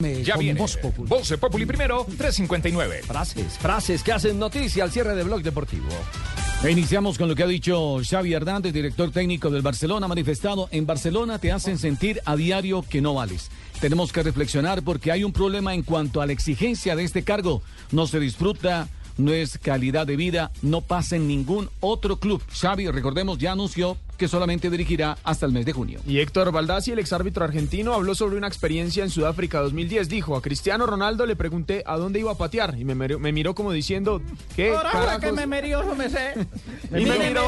Ya viene. Voz Populi. Populi primero, 359. Frases, frases que hacen noticia al cierre de Blog Deportivo. E Iniciamos con lo que ha dicho Xavi Hernández, director técnico del Barcelona, manifestado, en Barcelona te hacen sentir a diario que no vales. Tenemos que reflexionar porque hay un problema en cuanto a la exigencia de este cargo. No se disfruta, no es calidad de vida, no pasa en ningún otro club. Xavi, recordemos, ya anunció que solamente dirigirá hasta el mes de junio. Y Héctor Baldassi, el exárbitro argentino, habló sobre una experiencia en Sudáfrica 2010. Dijo, a Cristiano Ronaldo le pregunté a dónde iba a patear y me, miró- me miró como diciendo, ¿qué Ahora que me merió, me sé. Y me miró,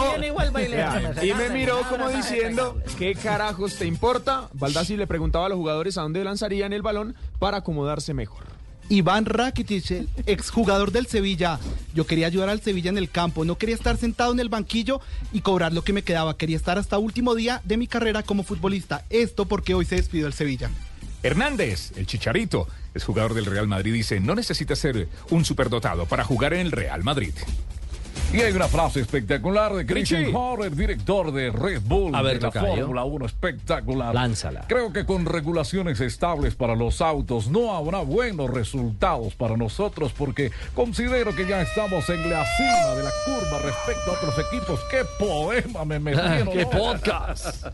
y me miró como diciendo. ¿qué carajos te importa? Baldassi le preguntaba a los jugadores a dónde lanzarían el balón para acomodarse mejor. Iván Rakitic, exjugador del Sevilla. Yo quería ayudar al Sevilla en el campo, no quería estar sentado en el banquillo y cobrar lo que me quedaba. Quería estar hasta último día de mi carrera como futbolista. Esto porque hoy se despidió el Sevilla. Hernández, el chicharito, es jugador del Real Madrid, dice, no necesita ser un superdotado para jugar en el Real Madrid. Y hay una frase espectacular de Christian. Horner, director de Red Bull A ver, de la. Fórmula 1, espectacular. Lánzala. Creo que con regulaciones estables para los autos no habrá buenos resultados para nosotros porque considero que ya estamos en la cima de la curva respecto a otros equipos. ¡Qué poema me metieron! ¡Qué podcast!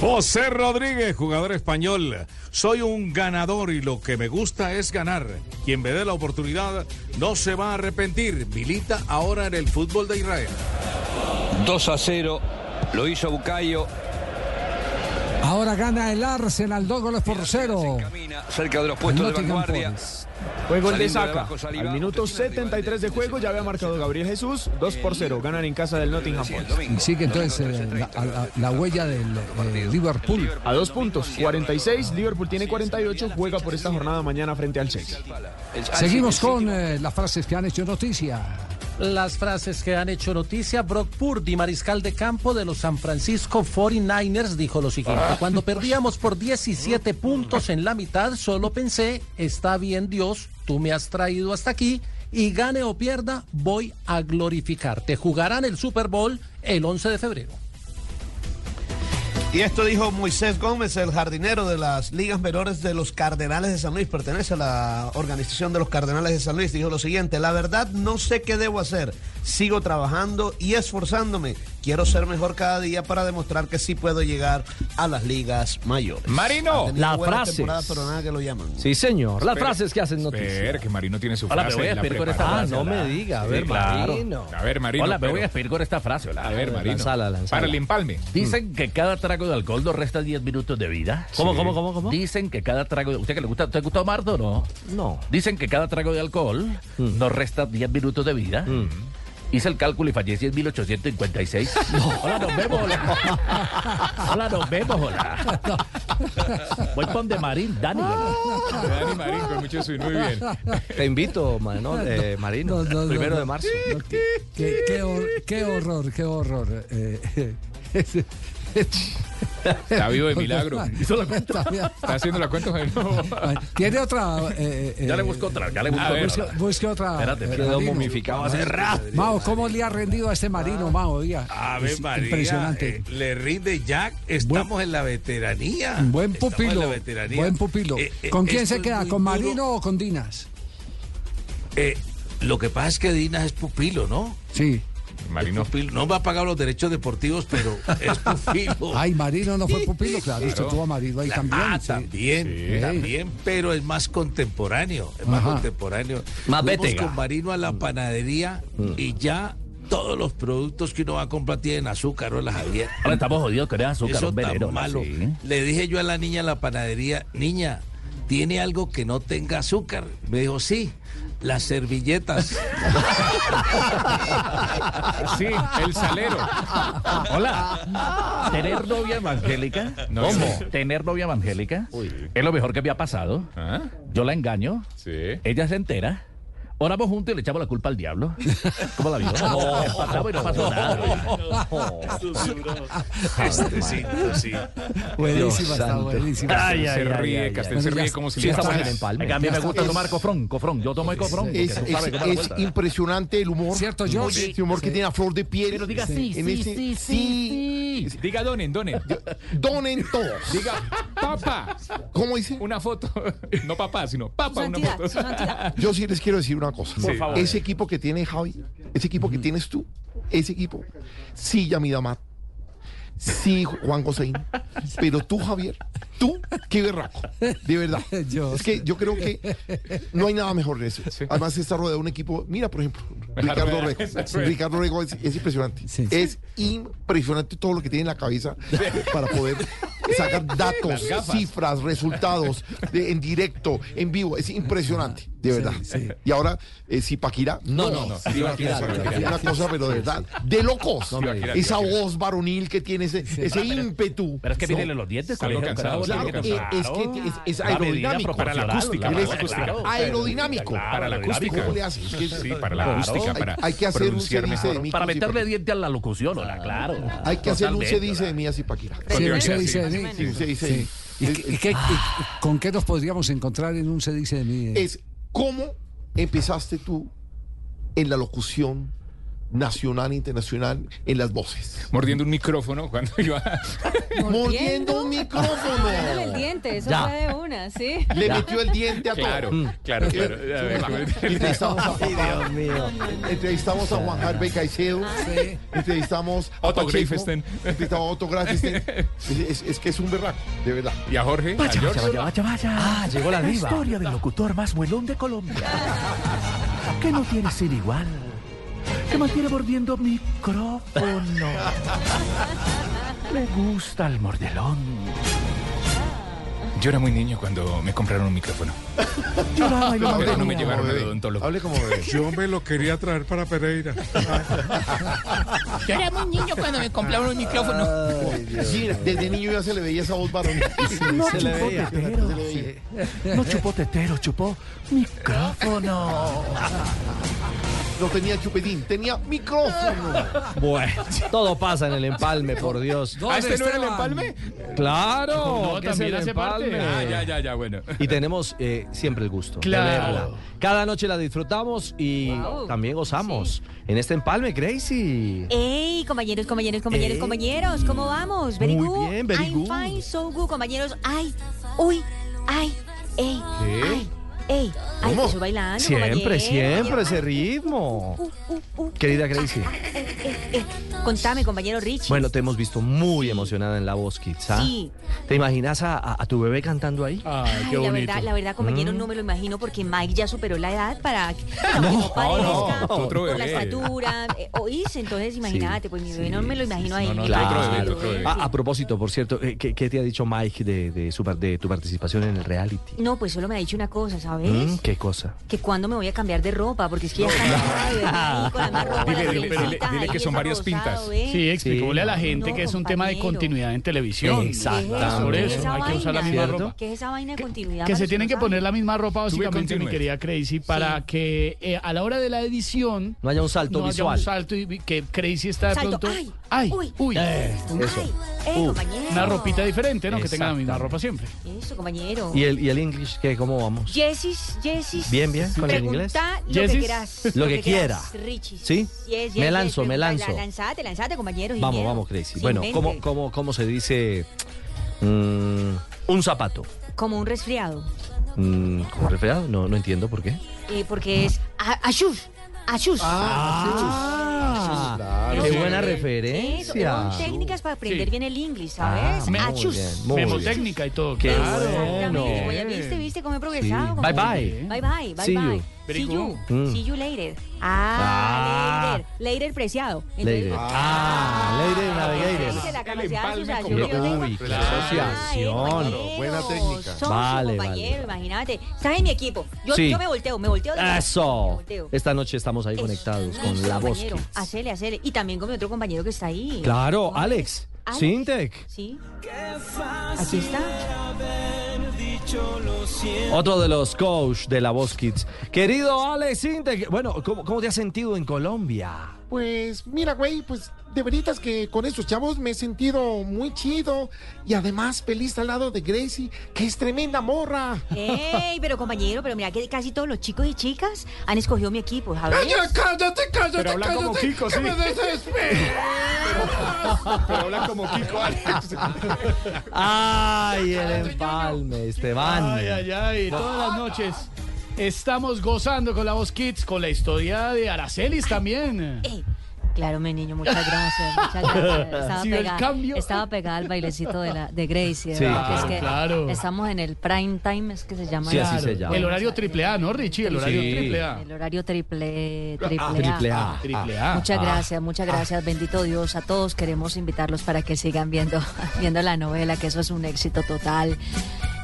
José Rodríguez, jugador español. Soy un ganador y lo que me gusta es ganar. Quien me dé la oportunidad no se va a arrepentir. Milita ahora en el fútbol de Israel. 2 a 0, lo hizo Bucayo, Ahora gana el Arsenal, dos goles por cero. camina cerca de los puestos de Nottingham vanguardia. Fue gol de Saca. Al minuto 73 de juego ya había marcado Gabriel Jesús, 2 por 0. Ganan en casa del Nottingham Forest. Y sigue entonces eh, la, a la- la huella del eh, Liverpool. A dos puntos, 46. Liverpool tiene 48. Juega por esta jornada mañana frente al Chelsea. El- Seguimos con eh, las frases que han hecho noticia. Las frases que han hecho noticia, Brock Purdy, mariscal de campo de los San Francisco 49ers, dijo lo siguiente. Cuando perdíamos por 17 puntos en la mitad, solo pensé, está bien Dios, tú me has traído hasta aquí y gane o pierda, voy a glorificarte. Jugarán el Super Bowl el 11 de febrero. Y esto dijo Moisés Gómez, el jardinero de las ligas menores de los Cardenales de San Luis, pertenece a la organización de los Cardenales de San Luis. Dijo lo siguiente, la verdad no sé qué debo hacer, sigo trabajando y esforzándome. Quiero ser mejor cada día para demostrar que sí puedo llegar a las ligas mayores. Marino. La frase. pero nada que lo llaman. Sí, señor. Las Espera, frases que hacen Espera, noticia. que Marino tiene su Hola, me frase. voy a despedir con esta frase. Ah, no me diga. A Sí, ver, claro. Marino. A ver, Marino. Hola, me voy a despedir con esta frase. Hola. A ver, Marino. Lanzala, lanzala. Para el empalme. Dicen que cada trago de alcohol nos resta 10 minutos de vida. ¿Cómo, cómo, cómo, cómo? Dicen que cada trago de... ¿Usted que le gusta? ¿Te gusta Mardo o no? No. Dicen que cada trago de alcohol nos resta 10 minutos de vida. Hice el cálculo y fallecí en 1856. Hola, nos vemos. Hola, hola nos vemos. Hola. Voy con de Marín, Dani. Dani Marín, con mucho swing. Muy bien. Te invito, Mano- eh, Marino. No, no, no, primero no. de marzo. Qué, qué hor- qué horror, qué horror. Eh, Está vivo de milagro. Hizo la cuenta. Está haciendo la cuenta. Tiene otra. eh, eh, Ya le busco otra, ya le busco A ver. otra. Busque, busque otra. Espérate, eh, quedó momificado hace rato. Mao, ¿cómo le ha rendido a este Marino, Mao? Ave es María, impresionante. eh, le rinde Jack. Estamos en la veteranía. Buen pupilo. la veteranía. Buen pupilo. Eh, eh, ¿Con quién se queda? ¿Con duro. Marino o con Dinas? Eh, lo que pasa es que Dinas es pupilo, ¿no? Sí. Marino. Pupilo. No va a pagar los derechos deportivos, pero es pupilo. Ay, Marino no fue pupilo, claro. Usted tuvo a Marino ahí también. Ah, sí. también, Sí. también, pero es más contemporáneo, es más Ajá. contemporáneo. Más Fuimos con Marino a la panadería y ya todos los productos que uno va a comprar tienen azúcar, ¿no, la Javier? Ahora estamos jodidos con azúcar, Eso un tan malo. sí. Le dije yo a la niña en la panadería, niña, ¿tiene algo que no tenga azúcar? Me dijo, sí, las servilletas. Sí, el salero. Hola. ¿Tener novia evangélica? No, ¿Cómo? ¿Tener novia evangélica? Es lo mejor que me ha pasado. ¿Ah? Yo la engaño, Sí. ella se entera. Oramos juntos y le echamos la culpa al diablo. ¿Cómo la vio? No, empatamos y no pasó nada. Este sí, sí. Buenísima, está buenísima. Ay, se ay, ríe, ay, Castel se ríe como si sí, le fuera- en empalme. A mí me gusta tomar cofrón, cofrón. Yo tomo el cofrón. Es, impresionante el humor. ¿Cierto, Ese George? humor que Sí. tiene a flor de piel. Pero diga sí, sí, ese- sí, sí, sí. Diga donen, donen. Donen todos. Diga papá. ¿Cómo dice? Una foto. No papá, sino papá, una foto. Yo sí les quiero decir una cosa. Por Sí. favor. Ese equipo que tiene Javi, ese equipo que tienes tú, ese equipo, sí, Yamida Mat, sí, Juan Joséín, pero tú, Javier, tú, qué berraco, de verdad. es que yo creo que no hay nada mejor en eso. Además, está rodeado de un equipo, mira, por ejemplo, Ricardo Rego. Sí. Ricardo Rego es, es impresionante. Es impresionante todo lo que tiene en la cabeza para poder sacar datos, cifras, resultados de- en directo, en vivo. Es impresionante, de verdad. Y ahora, eh, si Paquira, no, No, no, una Zipaquirá, cosa- Zipaquirá. una cosa, pero de verdad, de locos. Esa voz varonil que tiene ese, ese ímpetu. Pero es que No. vienen los dientes. Está algo colegio, cansado, claro, Claro, es que es, es aerodinámico. Para la acústica, para la acústica. claro. Aerodinámico. Para la acústica. ¿Cómo le haces? Es que- Sí, para la acústica, Hay- para hay que hacer un cedice mejor. de mí. Para meterle diente a la locución, hola, claro. Hay que hacer un se dice de mí a Zipaquirá. Sí, un se Sí, dice de sí, mí. Sí, se dice de mí. ¿Y, qué- y qué- y con qué nos podríamos encontrar en un se dice de mí? Es cómo empezaste tú en la locución nacional e internacional en las voces. Mordiendo un micrófono cuando iba. Mordiendo un micrófono. El diente, eso Ya. fue de una, sí. Le metió el diente a todo. Claro, claro, claro. A ver, Entrevistamos a Ay, papá. Dios mío. Entrevistamos a Juan Harvey Caicedo. Entrevistamos a Otto Greifesten. Entrevistamos a Otto Greifesten. Es, es- es que es un berraco, de verdad. Y a Jorge. a Vaya, George. vaya, vaya, vaya. Ah, llegó la diva. historia del locutor más muelón de Colombia. que no tiene sin igual. Que mantiene mordiendo micrófono. Le gusta el mordelón. Yo era muy niño cuando me compraron un micrófono. Lloraba y lo Pero no me llevaron al odontólogo. Hable como bebé. Yo me lo quería traer para Pereira. Yo era muy niño cuando me compraron un micrófono. Sí, desde niño ya se le veía esa voz varonil. No se le chupó veía. tetero. Se le veía. No chupó tetero, chupó micrófono. No tenía chupetín, tenía micrófono. Bueno, todo pasa en el empalme, por Dios. ¿Ah, este no era el empalme? Claro, No, que es también el hace parte. empalme. Ah, ya, ya, ya, bueno. Y tenemos eh, siempre el gusto Claro. de verla. Cada noche la disfrutamos y Wow. también gozamos en este empalme, Crazy. Ey, compañeros, compañeros, compañeros, Ey. compañeros, ¿cómo vamos? Very Muy good. bien, very I'm good. fine, so good, compañeros. Ay, uy, ay, ey, ay, ey. Ay, ¿Cómo? estoy bailando, Siempre, compañero. siempre ese ritmo. Uh, uh, uh. Querida Crazy. Eh, eh, eh. Contame, compañero Richie. Bueno, te hemos visto muy emocionada en la voz, Kids. ¿ah? Sí. ¿Te imaginas a, a- a tu bebé cantando ahí? Ay, la verdad, la verdad, compañero, Mm. no me lo imagino porque Mike ya superó la edad para que no, parezca otro por la estatura, eh, oíste, entonces imagínate, pues mi bebé no me lo imagino ahí. No, no, mi otro padre, bebé, sí. otro bebé. Ah, a propósito, por cierto, eh, ¿qué, qué te ha dicho Mike de, de, su, de tu participación en el reality? No, pues solo me ha dicho una cosa, ¿sabes? Mm, ¿Qué cosa? Que cuándo me voy a cambiar de ropa, porque es que ya está con la misma ropa, Dile, que son varias rosado, ¿eh? Sí, explicóle a la gente No, que es un tema de continuidad en televisión. Exactamente. Por ¿Qué es eso hay que usar la misma ¿Cierto? ropa. ¿Qué es esa vaina de continuidad? Que se tienen que poner la misma ropa, básicamente, mi querida Crazy, para que eh, a la hora de la edición No haya un salto no haya visual. un salto y que Crazy está de Salto, pronto. ay, ay, uy, uy. Eso. Ay, eh, Uh, compañero. Una ropita diferente, ¿no? Que tenga la misma ropa siempre. Eso, compañero. ¿Y el, y el English qué? ¿Cómo vamos? Jessis, Jessis. Bien, bien, con el inglés. Lo que Jessis. quieras. Lo que quiera. Richie. ¿Sí? Yes, yes, Me yes, lanzo, me lanzo. la- Lanzate, lanzate, compañero. Vamos, miedo. vamos, Crazy. Sin Bueno. ¿cómo, cómo, ¿cómo se dice mm, un zapato? Como un resfriado. Mm, ¿Como resfriado? No, no entiendo por qué. Eh, porque es a- ashus. Ashus. Ah, Ashus. qué Eso, buena Eso, referencia. son técnicas para aprender Sí. bien el inglés, Ah, ¿sabes? muy Achus. Memotécnica y todo. Qué claro. bueno. Oye, ¿viste, viste cómo he progresado? Sí. Bye, bye. Bye bye, bye See you. bye. Very See you. good. Mm. See you later. Ah. Ah, later. Later preciado. Lady. Ah, Lady Navigator. Dice la capacidad de empalme asociación con- que yo tengo. Uy, qué asociación. Buena técnica. socio, Vale, compañero, vale. imagínate. Estás en mi equipo. Yo, Sí. yo me volteo, me volteo. de verdad. Me Eso. volteo. Esta noche estamos ahí Eso. conectados con Listo, la voz. Hacele, hacele. Y también con mi otro compañero que está ahí. Claro, ¿Cómo Alex. Alex. Sintec. Sí. Aquí está. Otro de los coach de la Voz Kids. Querido Alex Sintec. Bueno, ¿cómo, cómo te has sentido en Colombia? Pues mira, güey, pues de veritas que con estos chavos me he sentido muy chido y además feliz al lado de Gracie, que es tremenda morra. Ey, pero compañero, pero mira que casi todos los chicos y chicas han escogido mi equipo, ¿sabes? Ay, ya, cállate, cállate, Pero habla como cállate, Kiko, que sí. me desespero. Pero habla como Kiko Alex. Ay, el empalme, Esteban. Ay, ay, ay, todas las noches estamos gozando con la voz Kids, con la historia de Aracelis también. Ey, Claro, mi niño, muchas gracias, muchas gracias. Estaba, Sí, el pegada, cambio. estaba pegada al bailecito de, la, de Gracie, de Sí, verdad, que es que claro. estamos en el prime time, es que se llama. Sí, así se llama. El horario triple A, ¿no, Richie? El horario Sí. triple A. El horario triple, triple, A. Triple A. Triple A. Muchas Ah. gracias, muchas gracias, bendito Dios. A todos queremos invitarlos para que sigan viendo, viendo la novela, que eso es un éxito total.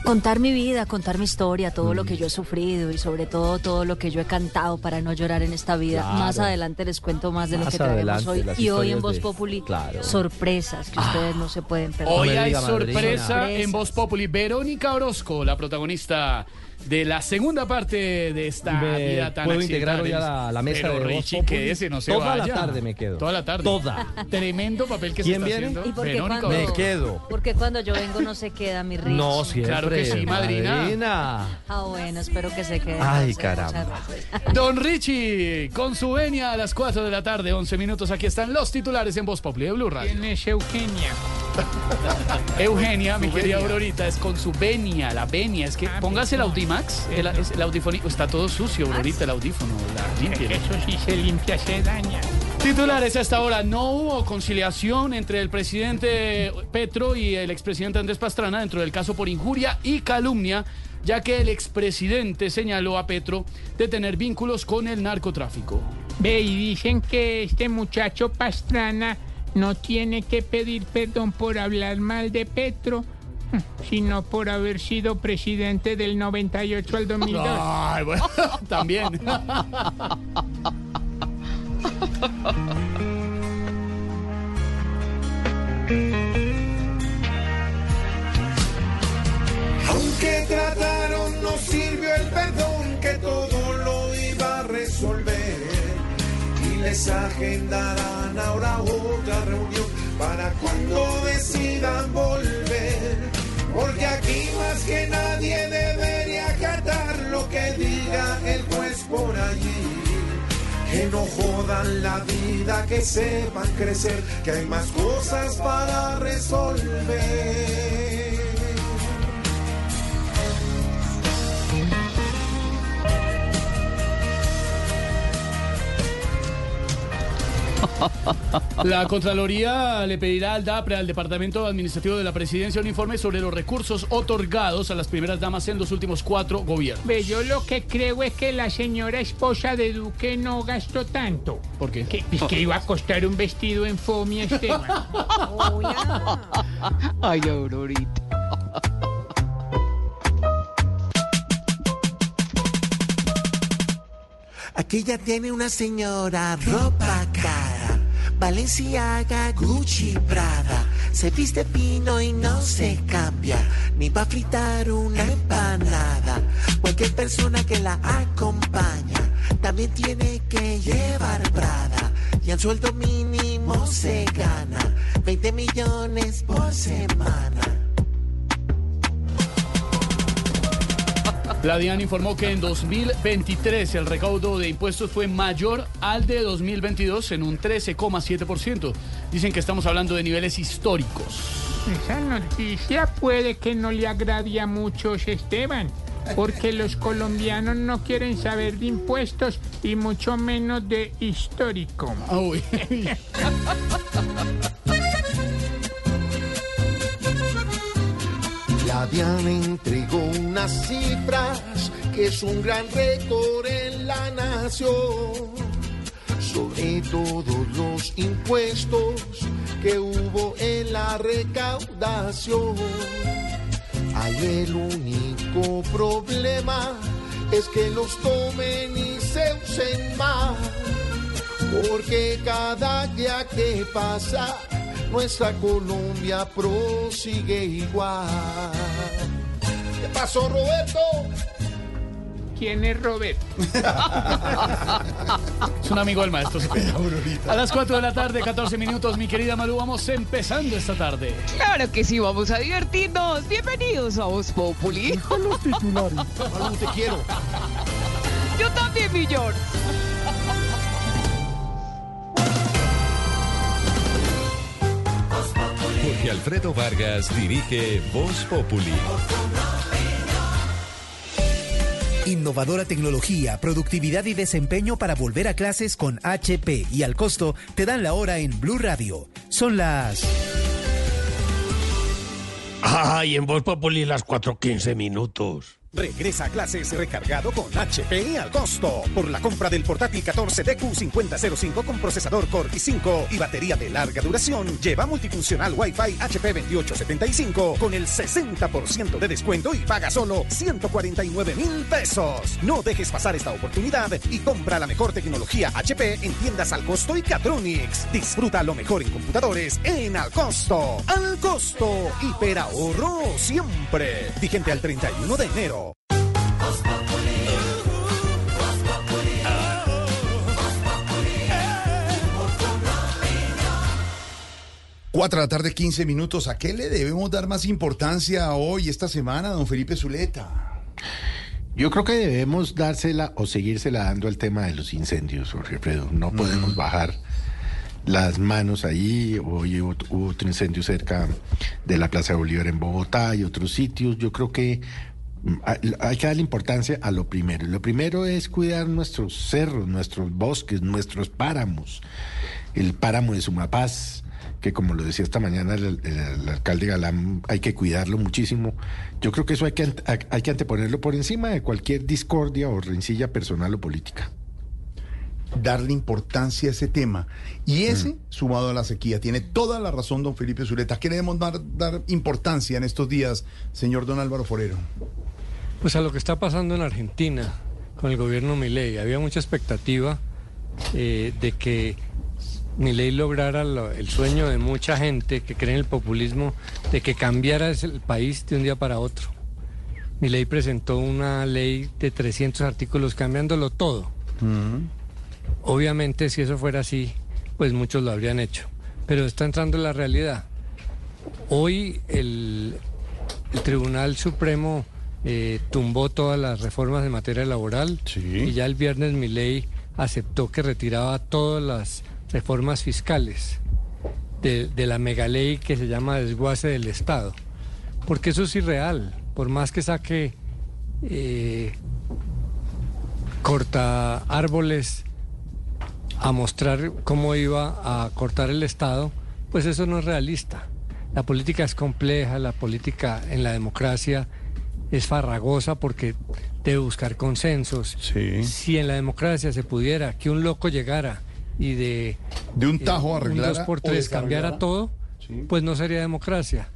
Contar mi vida, contar mi historia, todo Mm. lo que yo he sufrido y sobre todo todo lo que yo he cantado para no llorar en esta vida. Claro. Más adelante les cuento más de lo que traemos adelante, hoy. Y hoy en Voz de- Populi, Claro. sorpresas que ustedes no se pueden perder. Hoy hay sorpresa en Voz Populi. Verónica Orozco, la protagonista de la segunda parte de esta Me vida tan puedo integrar hoy a la, la mesa Pero de Voz Richie, Populi. quédese, no se Toda vaya. la tarde me quedo. Toda la tarde. Toda. Tremendo papel que ¿Quién se está viene? haciendo. ¿Y por qué Verónica cuando- Me quedo. Porque cuando yo vengo no se queda mi Rich. No, siempre. Claro que sí, madrina. madrina. Ah, bueno, espero que se quede. Ay, caramba. Don Richie, con su venia a las 4 de la tarde, 11 minutos. Aquí están los titulares en Voz Populi de Blue Radio. ¿Quién es Eugenia? Eugenia, mi querida Aurorita, es con su venia, la venia. Es que Ah, póngase el no. Audimax, el, es el audífono. Está todo sucio, Aurorita, el audífono. La limpie. Eso sí se limpia, se daña. Titulares hasta ahora. No hubo conciliación entre el presidente Petro y el expresidente Andrés Pastrana dentro del caso por injuria y calumnia, ya que el expresidente señaló a Petro de tener vínculos con el narcotráfico. Ve, y dicen que este muchacho Pastrana no tiene que pedir perdón por hablar mal de Petro, sino por haber sido presidente del 98 al 2002. Ay, bueno, también. Aunque trataron, no sirvió el perdón que todo lo iba a resolver. Y les agendarán ahora otra reunión para cuando decidan volver. Porque aquí más que nadie debería acatar lo que diga el juez por allí. Que no jodan la vida, que sepan crecer, que hay más cosas para resolver. La Contraloría le pedirá al DAPRE, al Departamento Administrativo de la Presidencia, un informe sobre los recursos otorgados a las primeras damas en los últimos cuatro gobiernos. Ve, yo lo que creo es que la señora esposa de Duque no gastó tanto. ¿Por qué? Que, pues, que iba a costar un vestido en fomia, Esteban. Ay, Aurorita. Aquella tiene una señora ropa cara, Valenciaga, Gucci, Prada. Se viste pino y no se cambia, ni va a fritar una empanada. Cualquier persona que la acompaña también tiene que llevar Prada. Y al sueldo mínimo se gana 20 millones por semana. La DIAN informó que en 2023 el recaudo de impuestos fue mayor al de 2022 en un 13,7%. Dicen que estamos hablando de niveles históricos. Esa noticia puede que no le agrade a muchos, Esteban, porque los colombianos no quieren saber de impuestos y mucho menos de histórico. Uy. La DIAN entregó unas cifras que es un gran récord en la nación sobre todos los impuestos que hubo en la recaudación. Hay el único problema es que los tomen y se usen más, porque cada día que pasa nuestra Colombia prosigue igual. ¿Qué pasó, Roberto? ¿Quién es Roberto? Es un amigo del maestro. A las 4 de la tarde, 14 minutos, mi querida Malu, vamos empezando esta tarde. Claro que sí, vamos a divertirnos. Bienvenidos a Voz Populi. los titulares. te quiero. Yo también, mi George. Jorge Alfredo Vargas dirige Voz Populi. Innovadora tecnología, productividad y desempeño para volver a clases con HP y al costo te dan la hora en Blue Radio. Son las Ay, en Voz Populi las 4.15 minutos. Regresa a clases recargado con HP al costo. Por la compra del portátil 14DQ5005 con procesador Core i5 y batería de larga duración, lleva multifuncional Wi-Fi HP 2875 con el 60% de descuento y paga solo 149 mil pesos. No dejes pasar esta oportunidad y compra la mejor tecnología HP en tiendas al costo y Catronics. Disfruta lo mejor en computadores en al costo. Al costo. Hiperahorro siempre. Vigente al 31 de enero. Cuatro de la tarde, 15 minutos. ¿A qué le debemos dar más importancia hoy, esta semana, don Felipe Zuleta? Yo creo que debemos dársela o seguírsela dando al tema de los incendios, Jorge Alfredo. No podemos bajar las manos ahí. Hoy hubo hubo otro incendio cerca de la Plaza de Bolívar en Bogotá y otros sitios. Yo creo que hay que darle importancia a lo primero. Lo primero es cuidar nuestros cerros, nuestros bosques, nuestros páramos. El páramo de Sumapaz, que como lo decía esta mañana el, el- el alcalde Galán, hay que cuidarlo muchísimo. Yo creo que eso hay que, hay que anteponerlo por encima de cualquier discordia o rencilla personal o política. Darle importancia a ese tema. Y ese, sumado a la sequía, tiene toda la razón, don Felipe Zuleta. ¿A qué le debemos dar, dar importancia en estos días, señor don Álvaro Forero? Pues a lo que está pasando en Argentina con el gobierno Milei. Había mucha expectativa eh, de que Milei lograra lo- el sueño de mucha gente que cree en el populismo de que cambiara el país de un día para otro. Milei presentó una ley de 300 artículos cambiándolo todo. Obviamente si eso fuera así, pues muchos lo habrían hecho. Pero está entrando en la realidad. Hoy el, el Tribunal Supremo eh, tumbó todas las reformas en materia laboral y ya el viernes Milei aceptó que retiraba todas las reformas fiscales de, de la megaley que se llama desguace del Estado. Porque eso es irreal. Por más que saque eh, corta árboles a mostrar cómo iba a cortar el Estado, pues eso no es realista. La política es compleja, la política en la democracia es farragosa porque debe buscar consensos. Si en la democracia se pudiera que un loco llegara y de, De un tajo eh, arreglara un dos por tres cambiara todo, pues no sería democracia.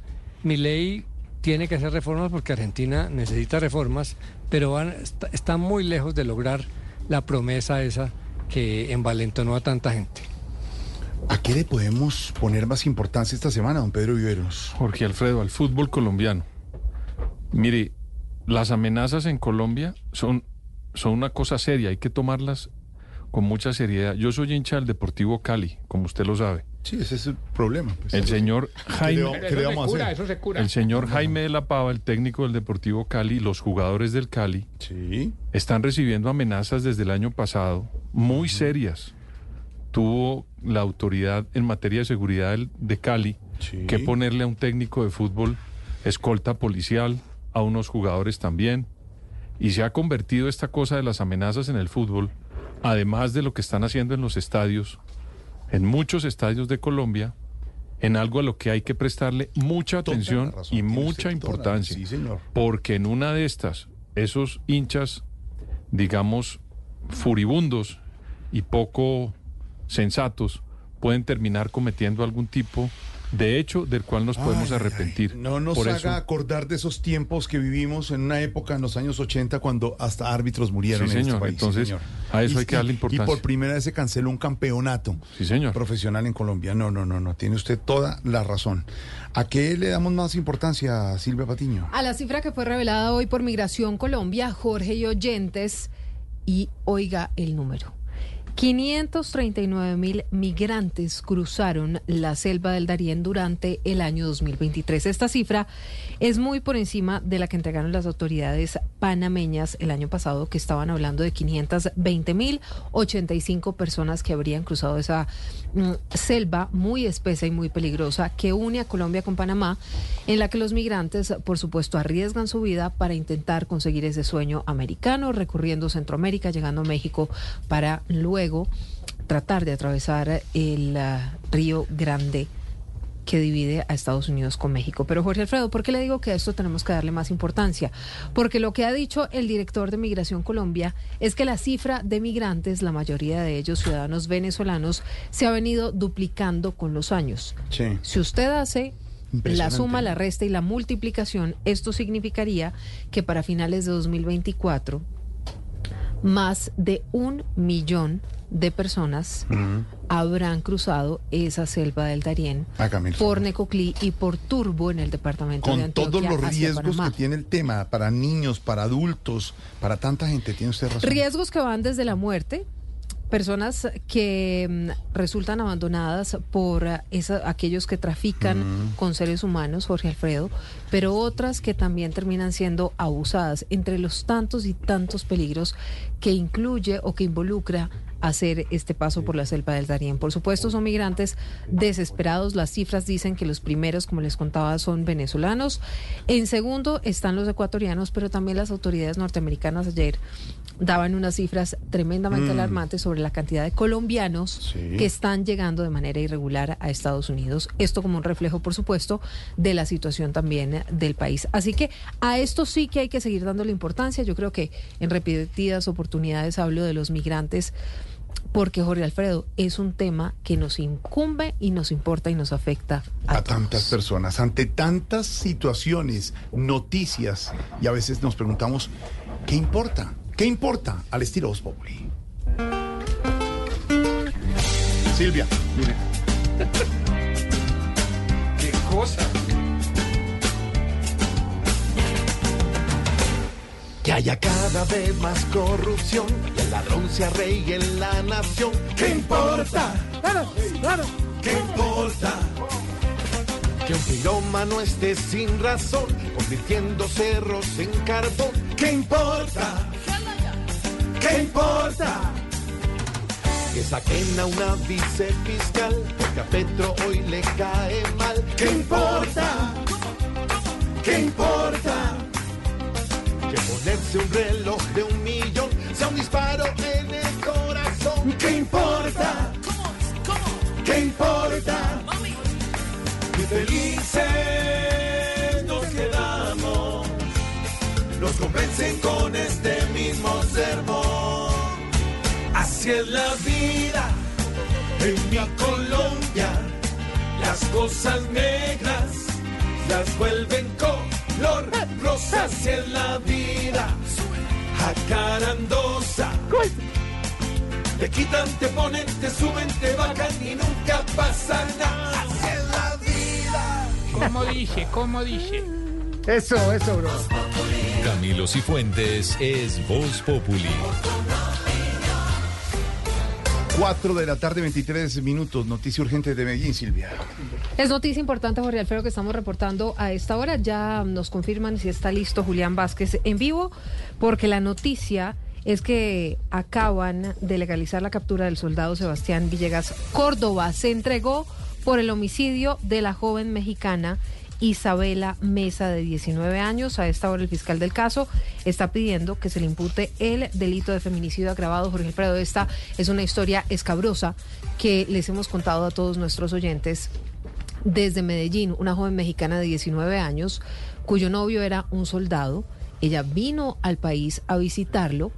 Mi ley tiene que hacer reformas porque Argentina necesita reformas, pero van, está, está muy lejos de lograr la promesa esa que envalentonó a tanta gente. ¿A qué le podemos poner más importancia esta semana, don Pedro Viveros? Jorge Alfredo, al fútbol colombiano. Mire, las amenazas en Colombia son, son una cosa seria, hay que tomarlas con mucha seriedad. Yo soy hincha del Deportivo Cali, como usted lo sabe. Sí, ese es el problema. pues. El señor ¿Qué le- Jaime, qué le vamos a hacer? eso se cura. el señor Jaime de la Pava, el técnico del Deportivo Cali, los jugadores del Cali, están recibiendo amenazas desde el año pasado muy serias. Tuvo la autoridad en materia de seguridad de Cali que ponerle a un técnico de fútbol escolta policial, a unos jugadores también. Y se ha convertido esta cosa de las amenazas en el fútbol, además de lo que están haciendo en los estadios, en muchos estadios de Colombia, en algo a lo que hay que prestarle mucha atención razón, y mucha importancia. sí, señor. Porque en una de estas, esos hinchas, digamos, furibundos y poco sensatos, pueden terminar cometiendo algún tipo de hecho del cual nos podemos Ay, arrepentir. No nos Por haga eso, acordar de esos tiempos que vivimos en una época en los años 80 cuando hasta árbitros murieron Sí, en este señor. país. sí, Entonces, señor. a eso Y- hay que darle importancia. Y por primera vez se canceló un campeonato profesional en Colombia. No, no, no, no. Tiene usted toda la razón. ¿A qué le damos más importancia, Silvia Patiño? A la cifra que fue revelada hoy por Migración Colombia, Jorge y oyentes, y oiga el número. 539 mil migrantes cruzaron la selva del Darién durante el año 2023. Esta cifra es muy por encima de la que entregaron las autoridades panameñas el año pasado, que estaban hablando de 520 mil 85 personas que habrían cruzado esa selva muy espesa y muy peligrosa que une a Colombia con Panamá, en la que los migrantes, por supuesto, arriesgan su vida para intentar conseguir ese sueño americano, recorriendo Centroamérica, llegando a México, para luego tratar de atravesar el ah, río Grande que divide a Estados Unidos con México. Pero Jorge Alfredo, ¿por qué le digo que a esto tenemos que darle más importancia? Porque lo que ha dicho el director de Migración Colombia es que la cifra de migrantes, la mayoría de ellos ciudadanos venezolanos, se ha venido duplicando con los años. Sí. Si usted hace la suma, la resta y la multiplicación, esto significaría que para finales de 2024 más de un millón de personas habrán cruzado esa selva del Darién el por Necoclí y por Turbo en el departamento de Con Antioquia todos los riesgos que tiene el tema para niños, para adultos, para tanta gente, tiene usted razón. Riesgos que van desde la muerte, personas que mm, resultan abandonadas por ah, esa- aquellos que trafican con seres humanos, Jorge Alfredo, pero otras que también terminan siendo abusadas, entre los tantos y tantos peligros que incluye o que involucra hacer este paso por la selva del Darién. Por supuesto, son migrantes desesperados. Las cifras dicen que los primeros, como les contaba, son venezolanos. En segundo están los ecuatorianos, pero también las autoridades norteamericanas ayer daban unas cifras tremendamente Mm. alarmantes sobre la cantidad de colombianos Sí. que están llegando de manera irregular a Estados Unidos. Esto como un reflejo, por supuesto, de la situación también del país. Así que a esto sí que hay que seguir dándole importancia. Yo creo que en repetidas oportunidades hablo de los migrantes porque Jorge Alfredo es un tema que nos incumbe y nos importa y nos afecta a tantas personas, ante tantas situaciones, noticias, y a veces nos preguntamos, ¿qué importa? ¿Qué importa al estilo Voz Populi? Silvia, mire. ¿Qué cosa? Que haya cada vez más corrupción y el ladrón sea rey en la nación. ¿Qué importa? Claro, claro. ¿Qué importa? Que un pirómano esté sin razón, convirtiendo cerros en carbón. ¿Qué importa? ¿Qué importa? Que saquen a una vicefiscal, porque a Petro hoy le cae mal. ¿Qué importa? ¿Qué importa? Que ponerse un reloj de un millón sea un disparo Así es la vida en mi Colombia. Las cosas negras las vuelven color rosa. Así es la vida jacarandosa. Te quitan, te ponen, te suben, te bajan y nunca pasa nada. Así es la vida. ¿Cómo dice? ¿Cómo dice? Eso, eso, bro. Camilo Cifuentes es Voz Populi. 4 de la tarde, 23 minutos. Noticia urgente de Medellín, Silvia. Es noticia importante, Jorge Alfredo, que estamos reportando a esta hora. Ya nos confirman si está listo Julián Vázquez en vivo, porque la noticia es que acaban de legalizar la captura del soldado Sebastián Villegas Córdoba. Se entregó por el homicidio de la joven mexicana Isabela Mesa, de 19 años. A esta hora el fiscal del caso está pidiendo que se le impute el delito de feminicidio agravado. Jorge Alfredo, esta es una historia escabrosa que les hemos contado a todos nuestros oyentes desde Medellín, una joven mexicana de 19 años cuyo novio era un soldado. Ella vino al país a visitarlo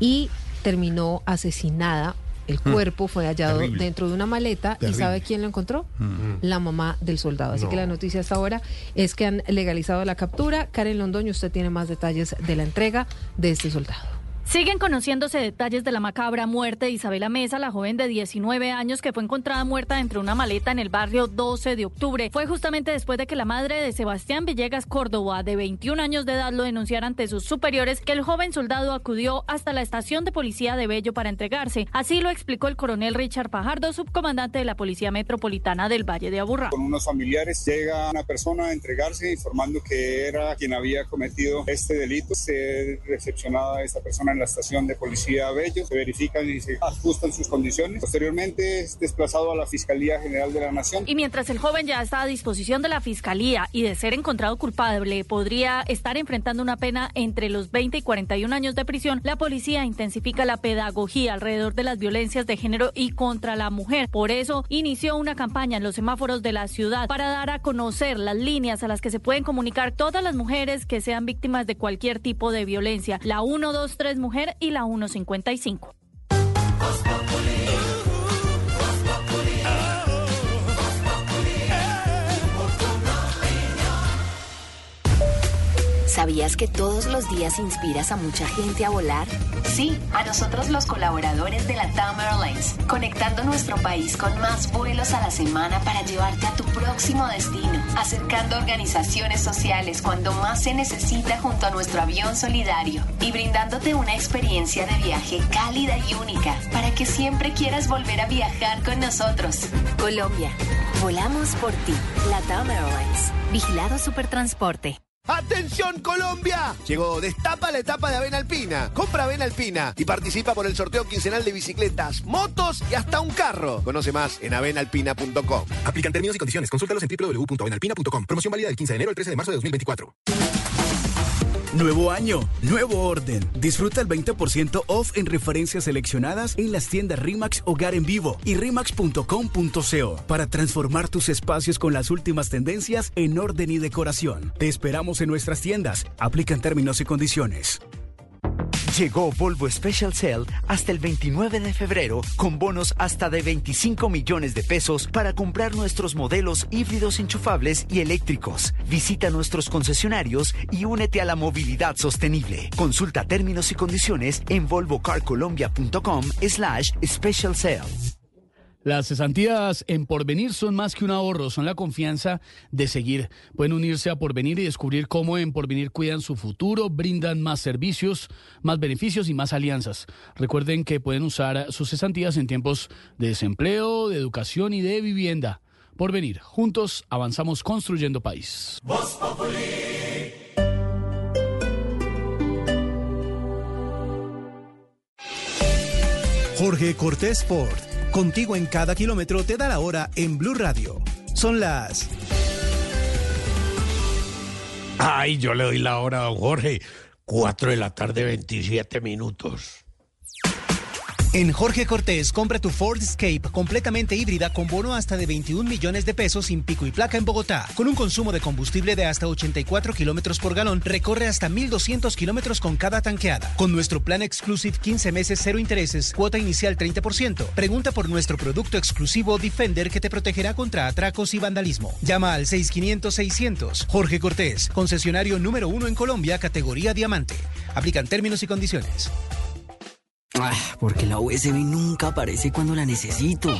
y terminó asesinada El Mm. cuerpo fue hallado Terrible. dentro de una maleta y. ¿sabe quién lo encontró? Mm. La mamá del soldado. Así No. que la noticia hasta ahora es que han legalizado la captura. Karen Londoño, usted tiene más detalles de la entrega de este soldado. Siguen conociéndose detalles de la macabra muerte de Isabela Mesa, la joven de 19 años que fue encontrada muerta dentro de una maleta en el barrio 12 de octubre. Fue justamente después de que la madre de Sebastián Villegas Córdoba, de 21 años de edad, lo denunciara ante sus superiores que el joven soldado acudió hasta la estación de policía de Bello para entregarse. Así lo explicó el coronel Richard Pajardo, subcomandante de la Policía Metropolitana del Valle de Aburrá. Con unos familiares llega una persona a entregarse informando que era quien había cometido este delito. Se recepcionada esta persona en la estación de policía Bello, se verifican y se ajustan sus condiciones. Posteriormente es desplazado a la Fiscalía General de la Nación. Y mientras el joven ya está a disposición de la fiscalía y de ser encontrado culpable, podría estar enfrentando una pena entre los 20 y 41 años de prisión, la policía intensifica la pedagogía alrededor de las violencias de género y contra la mujer. Por eso inició una campaña en los semáforos de la ciudad para dar a conocer las líneas a las que se pueden comunicar todas las mujeres que sean víctimas de cualquier tipo de violencia. La 123 mujer y la 155. ¿Sabías que todos los días inspiras a mucha gente a volar? Sí, a nosotros los colaboradores de la TAM Airlines, conectando nuestro país con más vuelos a la semana para llevarte a tu próximo destino, acercando organizaciones sociales cuando más se necesita junto a nuestro avión solidario y brindándote una experiencia de viaje cálida y única para que siempre quieras volver a viajar con nosotros. Colombia, volamos por ti. La TAM Airlines, vigilado Supertransporte. ¡Atención Colombia! Llegó Destapa la etapa de Avena Alpina. Compra Avena Alpina y participa por el sorteo quincenal de bicicletas, motos y hasta un carro. Conoce más en avenalpina.com. Aplican términos y condiciones. Consúltalos en www.avenalpina.com. Promoción válida del 15 de enero al 13 de marzo de 2024. Nuevo año, nuevo orden. Disfruta el 20% off en referencias seleccionadas en las tiendas Rimax Hogar en Vivo y rimax.com.co para transformar tus espacios con las últimas tendencias en orden y decoración. Te esperamos en nuestras tiendas. Aplican términos y condiciones. Llegó Volvo Special Sale hasta el 29 de febrero con bonos hasta de 25 millones de pesos para comprar nuestros modelos híbridos enchufables y eléctricos. Visita nuestros concesionarios y únete a la movilidad sostenible. Consulta términos y condiciones en volvocarcolombia.com slash special sale. Las cesantías en Porvenir son más que un ahorro, son la confianza de seguir. Pueden unirse a Porvenir y descubrir cómo en Porvenir cuidan su futuro, brindan más servicios, más beneficios y más alianzas. Recuerden que pueden usar sus cesantías en tiempos de desempleo, de educación y de vivienda. Porvenir, juntos avanzamos construyendo país. Jorge Cortés Ford, contigo en cada kilómetro te da la hora en Blue Radio. Son las Ay, yo le doy la hora a Jorge. 4 de la tarde, 27 minutos. En Jorge Cortés, compra tu Ford Escape completamente híbrida con bono hasta de 21 millones de pesos sin pico y placa en Bogotá. Con un consumo de combustible de hasta 84 kilómetros por galón, recorre hasta 1,200 kilómetros con cada tanqueada. Con nuestro plan Exclusive 15 meses, cero intereses, cuota inicial 30%. Pregunta por nuestro producto exclusivo Defender que te protegerá contra atracos y vandalismo. Llama al 6500-600. Jorge Cortés, concesionario número uno en Colombia, categoría diamante. Aplican términos y condiciones. Ah, porque la USB nunca aparece cuando la necesito.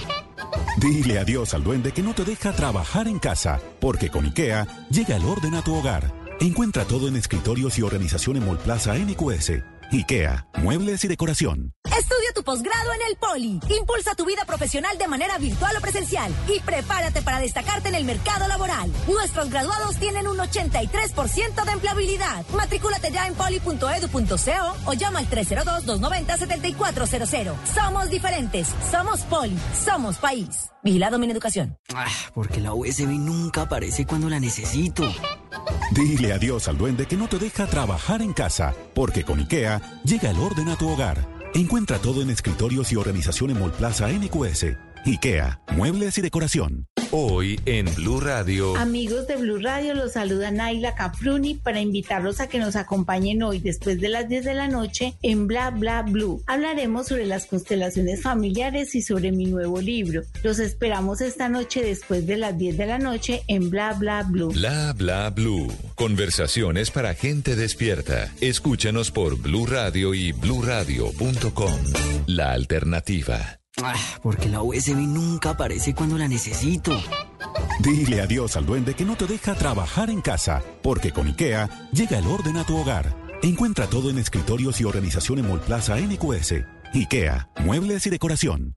Dile adiós al duende que no te deja trabajar en casa, porque con IKEA llega el orden a tu hogar. Encuentra todo en escritorios y organización en Molplaza NQS. IKEA, muebles y decoración. Estudia tu posgrado en el Poli. Impulsa tu vida profesional de manera virtual o presencial y prepárate para destacarte en el mercado laboral. Nuestros graduados tienen un 83% de empleabilidad. Matricúlate ya en poli.edu.co o llama al 302-290-7400. Somos diferentes. Somos Poli. Somos país. Vigilado mi educación. Ah, porque la USB nunca aparece cuando la necesito. Dile adiós al duende que no te deja trabajar en casa, porque con IKEA llega el orden a tu hogar. Encuentra todo en escritorios y organización en Molplaza NQS. IKEA, muebles y decoración. Hoy en Blue Radio. Amigos de Blue Radio, los saluda Naila Capruni para invitarlos a que nos acompañen hoy después de las 10 de la noche en Bla Bla Blue. Hablaremos sobre las constelaciones familiares y sobre mi nuevo libro. Los esperamos esta noche después de las 10 de la noche en Bla Bla Blue. Bla Bla Blue. Conversaciones para gente despierta. Escúchanos por Blue Radio y bluradio.com. La alternativa. Ah, porque la USB nunca aparece cuando la necesito. Dile adiós al duende que no te deja trabajar en casa, porque con IKEA llega el orden a tu hogar. Encuentra todo en escritorios y organización en Molplaza NQS. IKEA, muebles y decoración.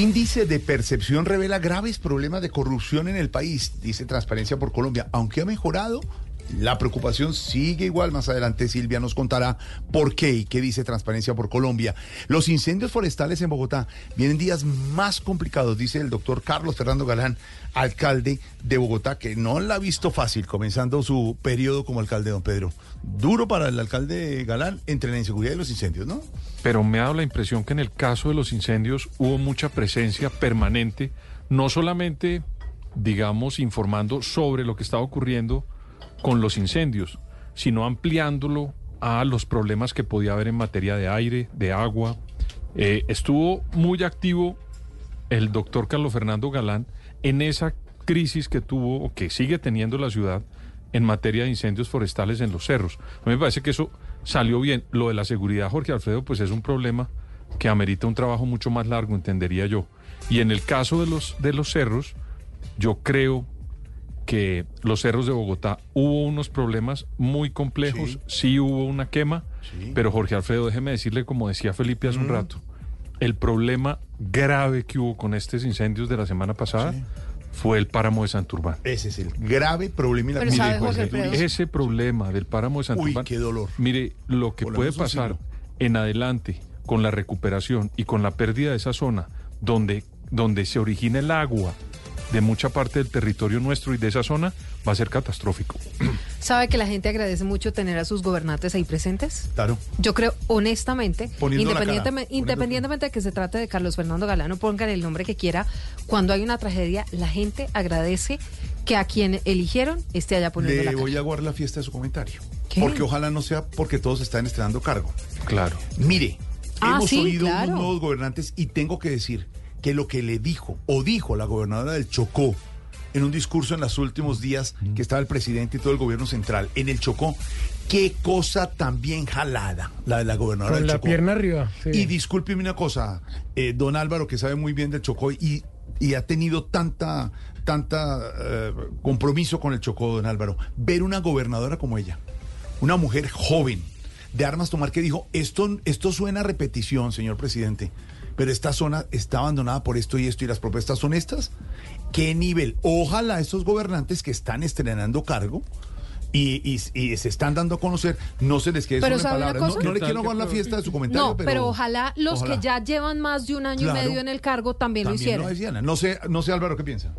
Índice de percepción revela graves problemas de corrupción en el país, dice Transparencia por Colombia. Aunque ha mejorado, la preocupación sigue igual. Más adelante Silvia nos contará por qué y qué dice Transparencia por Colombia. Los incendios forestales en Bogotá vienen días más complicados, dice el doctor Carlos Fernando Galán, alcalde de Bogotá, que no la ha visto fácil comenzando su periodo como alcalde, don Pedro. Duro para el alcalde Galán entre la inseguridad y los incendios, ¿no? pero me ha dado la impresión que en el caso de los incendios hubo mucha presencia permanente, no solamente, digamos, informando sobre lo que estaba ocurriendo con los incendios, sino ampliándolo a los problemas que podía haber en materia de aire, de agua. Eh, estuvo muy activo el doctor Carlos Fernando Galán en esa crisis que tuvo o que sigue teniendo la ciudad en materia de incendios forestales en los cerros. A mí me parece que eso salió bien. Lo de la seguridad, Jorge Alfredo, pues es un problema que amerita un trabajo mucho más largo, entendería yo. Y en el caso de los, de los cerros, yo creo que los cerros de Bogotá hubo unos problemas muy complejos, sí, hubo una quema, pero Jorge Alfredo, déjeme decirle, como decía Felipe hace un Mm. rato, el problema grave que hubo con estos incendios de la semana pasada fue el páramo de Santurbán. Ese es el grave problema. y la Mire, Alfredo, ese problema del páramo de Santurbán. qué dolor. Mire, lo que puede pasar en adelante con la recuperación y con la pérdida de esa zona donde, donde se origina el agua de mucha parte del territorio nuestro y de esa zona va a ser catastrófico. ¿Sabe que la gente agradece mucho tener a sus gobernantes ahí presentes? Claro. Yo creo, honestamente, Poniendo la cara, independientemente, de que se trate de Carlos Fernando Galano, pongan el nombre que quiera, cuando hay una tragedia, la gente agradece que a quien eligieron esté allá poniendo Le la cara. voy a guardar la fiesta de su comentario. ¿Qué? Porque ojalá no sea porque todos están estrenando cargo. Claro. Mire, Ah, hemos sí, oído claro. unos nuevos gobernantes y tengo que decir que lo que le dijo o dijo la gobernadora del Chocó en un discurso en los últimos días que estaba el presidente y todo el gobierno central en el Chocó, qué cosa tan bien jalada la de la gobernadora Con del la Chocó. pierna arriba. sí. Y discúlpeme una cosa, eh, don Álvaro, que sabe muy bien del Chocó y, y ha tenido tanta, tanta eh, compromiso con el Chocó, don Álvaro, ver una gobernadora como ella, una mujer joven, de armas tomar, que dijo, esto, esto suena a repetición, señor presidente, pero esta zona está abandonada por esto y esto y las propuestas son estas. ¿Qué nivel? Ojalá estos gobernantes que están estrenando cargo y, y- y se están dando a conocer, no se les quede Pero solo en ¿sabe una palabras. No, le ¿Qué quiero jugar la fiesta de su comentario, No, pero, ojalá los ojalá. que ya llevan más de un año Claro. y medio en el cargo también, lo También hicieran. lo. No sé, no sé Álvaro, ¿qué piensa?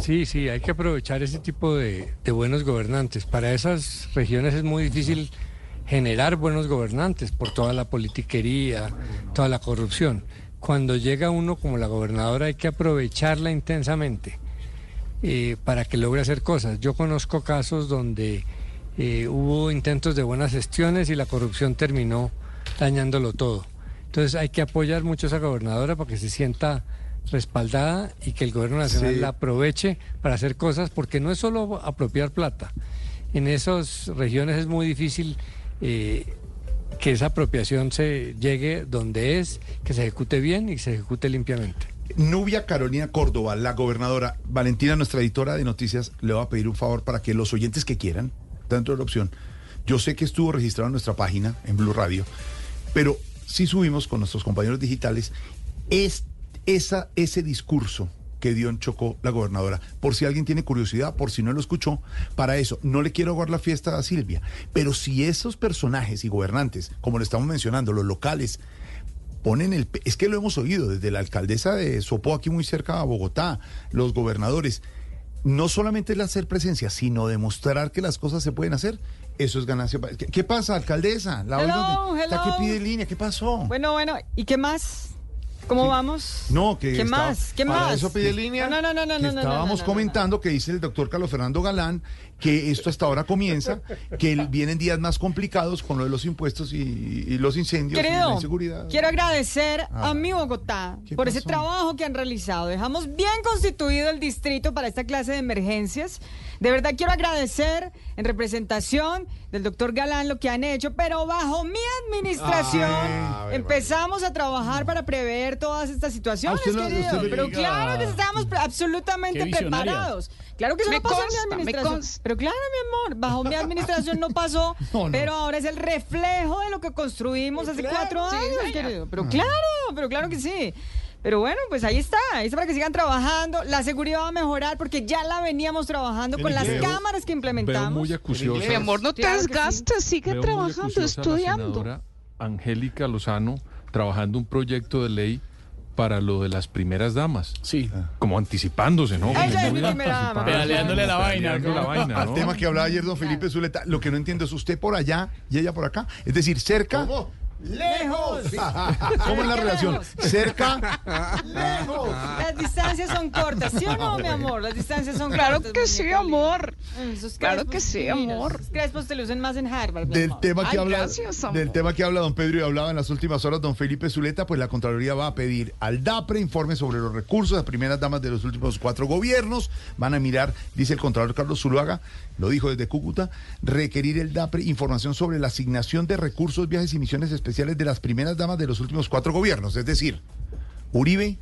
Sí, sí, hay que aprovechar ese tipo de, de buenos gobernantes. Para esas regiones es muy difícil generar buenos gobernantes por toda la politiquería, toda la corrupción. Cuando llega uno como la gobernadora hay que aprovecharla intensamente eh, para que logre hacer cosas. Yo conozco casos donde eh, hubo intentos de buenas gestiones y la corrupción terminó dañándolo todo. Entonces hay que apoyar mucho a esa gobernadora para que se sienta respaldada y que el gobierno nacional Sí. la aproveche para hacer cosas, porque no es solo apropiar plata. En esas regiones es muy difícil que esa apropiación se llegue donde es, que se ejecute bien y se ejecute limpiamente. Nubia Carolina Córdoba, la gobernadora, Valentina, nuestra editora de noticias, le va a pedir un favor para que los oyentes que quieran, dentro de la opción, yo sé que estuvo registrado en nuestra página, en Blue Radio, pero sí subimos con nuestros compañeros digitales es esa, ese discurso que dio en Chocó la gobernadora. Por si alguien tiene curiosidad, por si no lo escuchó, para eso, no le quiero aguar la fiesta a Silvia, pero si esos personajes y gobernantes, como le estamos mencionando, los locales, ponen el... Es que lo hemos oído desde la alcaldesa de Sopó, aquí muy cerca a Bogotá, los gobernadores. No solamente el hacer presencia, sino demostrar que las cosas se pueden hacer. Eso es ganancia. ¿Qué, qué pasa, alcaldesa? La Hello, hello. que pide línea. ¿Qué pasó? Bueno, bueno, ¿y qué más? ¿Cómo vamos? No, que ¿Qué más? ¿Qué para más? eso pide línea. No, no, no, no, que no, no, estábamos no, comentando que dice el doctor Carlos Fernando Galán que esto hasta ahora comienza, que vienen días más complicados con lo de los impuestos y, y los incendios y la inseguridad. quiero agradecer Ah. a mi Bogotá ¿Qué por ese trabajo que han realizado. Dejamos bien constituido el distrito para esta clase de emergencias. De verdad quiero agradecer en representación del doctor Galán lo que han hecho, pero bajo mi administración Ah, empezamos a trabajar para prever todas estas situaciones, Ah, usted querido. usted pero claro que estábamos Qué absolutamente preparados. Claro que eso Me no pasó en mi administración. Pero claro, mi amor, bajo mi administración no pasó, No, no. pero ahora es el reflejo de lo que construimos hace Claro, cuatro años, querido. Pero Ah. claro, pero claro que sí. Pero bueno, pues ahí está, ahí está para que sigan trabajando. La seguridad va a mejorar porque ya la veníamos trabajando con las cámaras que Veo implementamos. muy acuciosa. Mi amor, no te Claro que sí. desgastes, sigue veo trabajando, la estudiando. senadora Angélica Lozano trabajando un proyecto de ley para lo de las primeras damas. Sí. Como anticipándose, ¿no? Ella es mi primera dama. Pedaleándole la vaina, la ¿no? vaina, Al tema que hablaba ayer don Felipe Zuleta, lo que no entiendo es usted por allá y ella por acá. Es decir, cerca. ¡Lejos! ¿Cómo es la Cerca, relación? lejos. Cerca. Las distancias son cortas, ¿sí o no, mi amor? Las distancias son Claro cortas. que sí, amor. Mm, Claro crespos que sí, amor. Esos crespos te lucen más en Harvard, Del amor. tema que Ay, habla gracias, amor. del tema que habla don Pedro y hablaba en las últimas horas don Felipe Zuleta, pues la Contraloría va a pedir al DAPRE informe sobre los recursos de primeras damas de los últimos cuatro gobiernos. Van a mirar, dice el Contralor Carlos Zuluaga, lo dijo desde Cúcuta, requerir el DAPRE información sobre la asignación de recursos, viajes y misiones especiales de las primeras damas de los últimos cuatro gobiernos, es decir, Uribe,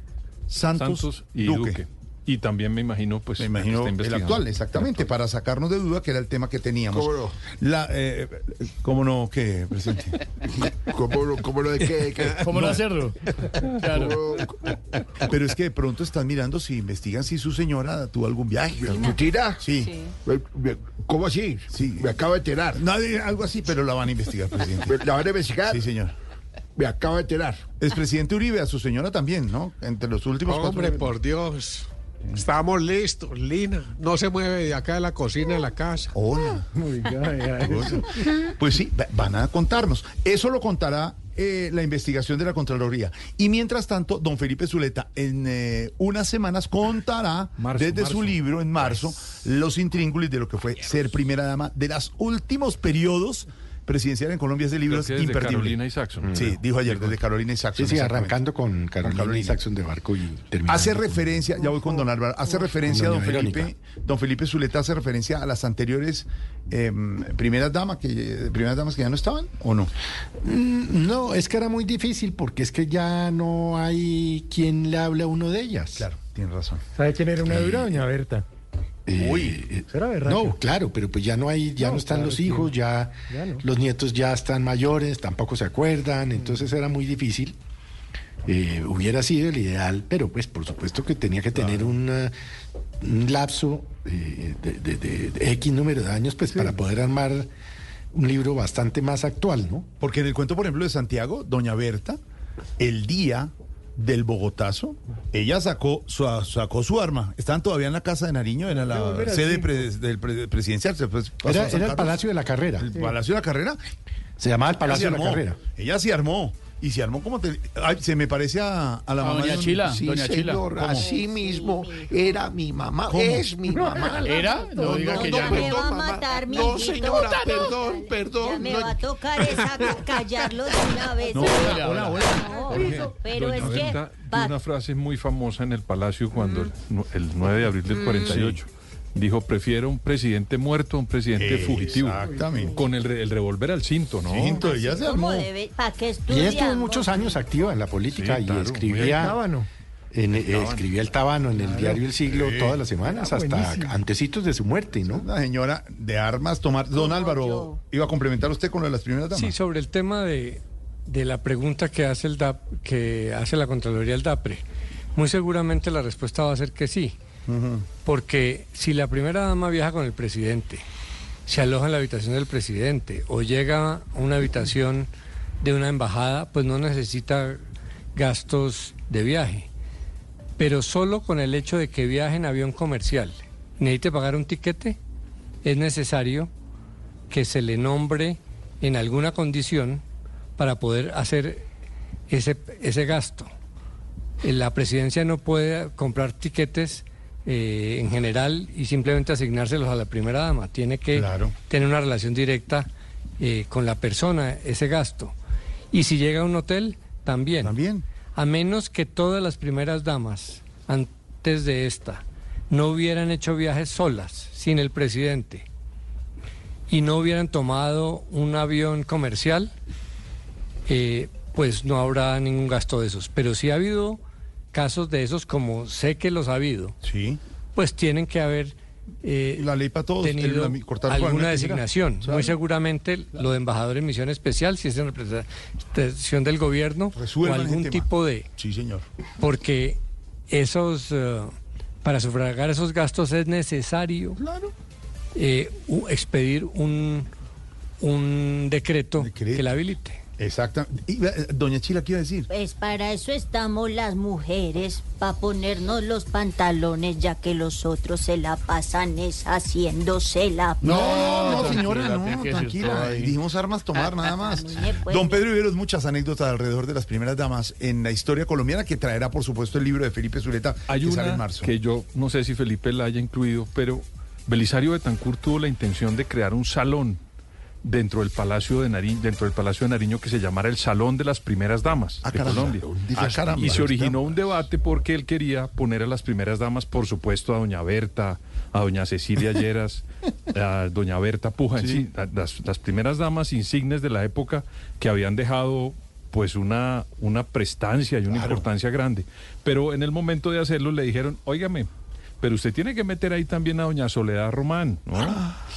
Santos, Santos y Duque. Duque. Y también me imagino, pues, Me que imagino está el actual, exactamente, para sacarnos de duda que era el tema que teníamos. ¿Cómo no? La, eh, ¿Cómo no? ¿Qué, presidente? ¿Cómo, lo- cómo lo de qué? qué? ¿Cómo no hacerlo? Claro. ¿Cómo- Pero es que de pronto están mirando si investigan si su señora tuvo algún viaje. ¿Mentira? Sí. ¿Cómo así? Sí. Me acabo de enterar. Nadie, algo así, pero la van a investigar, presidente. ¿Me- ¿La van a investigar? Sí, señor. Me acabo de enterar. Es presidente Uribe, a su señora también, ¿no? Entre los últimos Hombre, por Dios. Estamos listos, Lina. No se mueve de acá de la cocina de la casa. Hola. Pues sí, va- van a contarnos. Eso lo contará eh, la investigación de la Contraloría. Y mientras tanto, don Felipe Zuleta en eh, unas semanas contará Marzo, desde su libro en marzo los intríngulis de lo que fue ser primera dama de los últimos periodos presidenciales en Colombia. Ese libro es desde imperdible. Carolina y Saxon. Sí, dijo ayer desde Carolina y Saxon. Sí, sí, arrancando con Carolina, Carolina. y Saxon de Barco y terminando. Hace referencia, ya voy con don Álvaro, hace referencia Doña don Felipe, Verónica. don Felipe Zuleta hace referencia a las anteriores em, primeras damas que primeras damas que ya no estaban o no. Mm, No, es que era muy difícil porque es que ya no hay quien le hable a uno de ellas. Claro, tiene razón. ¿Sabe quién era una dura, doña Berta? Uy, Será berraca. no, claro, pero pues ya no hay, ya no, No, están claro los hijos, ya, ya no. los nietos ya están mayores, tampoco se acuerdan, entonces era muy difícil. Eh, hubiera sido el ideal, pero pues por supuesto que tenía que tener una- un lapso eh, de, de- de- de X número de años pues para poder armar un libro bastante más actual, ¿no? Porque en el cuento, por ejemplo, de Santiago, doña Berta, el día del Bogotazo, ella sacó su, sacó su arma. Estaban todavía en la casa de Nariño, era la sede pre- del pre- presidencial. Era, el. Palacio de la Carrera. El Palacio de la Carrera. Se llamaba el Palacio de la Carrera. Ella se armó Y se armó como... te- Ay, se me parece a, a la A mamá doña de un- Chila, Sí, doña señor, Chila. ¿Cómo? Así mismo era mi mamá, ¿Cómo? es mi mamá. ¿Era? No diga que ya no. perdón, me va a matar, No, mijito. señora, no. perdón, Ya perdón. me no- va a tocar esa ca- callarlo de una vez. No, Hola, hola, hola. No, pero Doña es que... Una frase muy famosa en el Palacio cuando el, nu- el 9 de abril del 48 dijo, prefiero un presidente muerto a un presidente fugitivo. Exactamente. Con el, re- el revólver al cinto, ¿no? Cinto, ya se ¿Cómo armó. debe? ¿Para qué Y estuvo muchos años activa en la política Sí, y claro, escribía en, eh, escribía el Tábano en el diario El Siglo todas las semanas, Ah, hasta buenísimo. antecitos de su muerte, ¿no? Una señora de armas tomar. Don Álvaro, ¿iba a complementar usted con lo de las primeras damas? Sí, sobre el tema de, de la pregunta que hace el DAP, que hace la Contraloría del DAPRE. Muy seguramente la respuesta va a ser que sí. Porque si la primera dama viaja con el presidente, se aloja en la habitación del presidente o llega a una habitación de una embajada, pues no necesita gastos de viaje. Pero solo con el hecho de que viaje en avión comercial, necesite pagar un tiquete, es necesario que se le nombre en alguna condición para poder hacer ese, ese gasto. Eh, La presidencia no puede comprar tiquetes eh, en general y simplemente asignárselos a la primera dama. Tiene que Claro. tener una relación directa eh, con la persona, ese gasto. Y si llega a un hotel, también. También. A menos que todas las primeras damas, antes de esta, no hubieran hecho viajes solas, sin el presidente, y no hubieran tomado un avión comercial, eh, pues no habrá ningún gasto de esos. Pero si ha habido casos de esos, como sé que los ha habido, Sí. pues tienen que haber eh, La ley para todos. tenido el- la- alguna designación. Claro. Muy seguramente lo de embajador en misión especial, si es en representación del gobierno o Resuelvan ese algún tipo de... Sí, señor. Porque esos, eh, para sufragar esos gastos es necesario eh, u- expedir un, un decreto, que la habilite. Y, eh, doña Chila, ¿qué iba a decir? Pues para eso estamos las mujeres, para ponernos los pantalones, ya que los otros se la pasan es haciéndose la... No, no, Tranquila, señora, no, tranquila. Dijimos armas tomar, nada más. me puede- Don Pedro Iberos, muchas anécdotas alrededor de las primeras damas en la historia colombiana que traerá, por supuesto, el libro de Felipe Zuleta Hay que sale en marzo. que yo no sé si Felipe la haya incluido, pero Belisario Betancourt tuvo la intención de crear un salón dentro del Palacio de Nariño, dentro del Palacio de Nariño que se llamara el Salón de las Primeras Damas de caramba, Colombia. Ah, caramba, y se originó un debate porque él quería poner a las primeras damas, por supuesto, a doña Berta, a doña Cecilia Lleras, a doña Berta Puja, en Sí. sí, a- las, las primeras damas insignes de la época que habían dejado pues una, una prestancia y una importancia grande. Pero en el momento de hacerlo le dijeron, óigame, pero usted tiene que meter ahí también a doña Soledad Román, ¿no?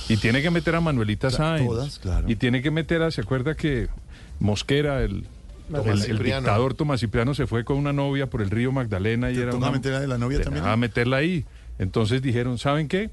Y tiene que meter a Manuelita Sáenz. todas, claro. Y tiene que meter a, ¿se acuerda que Mosquera, el, el- el dictador Tomás Cipriano se fue con una novia por el río Magdalena y ¿Te era una... meter a la novia también? A meterla ahí. Entonces dijeron, ¿saben qué?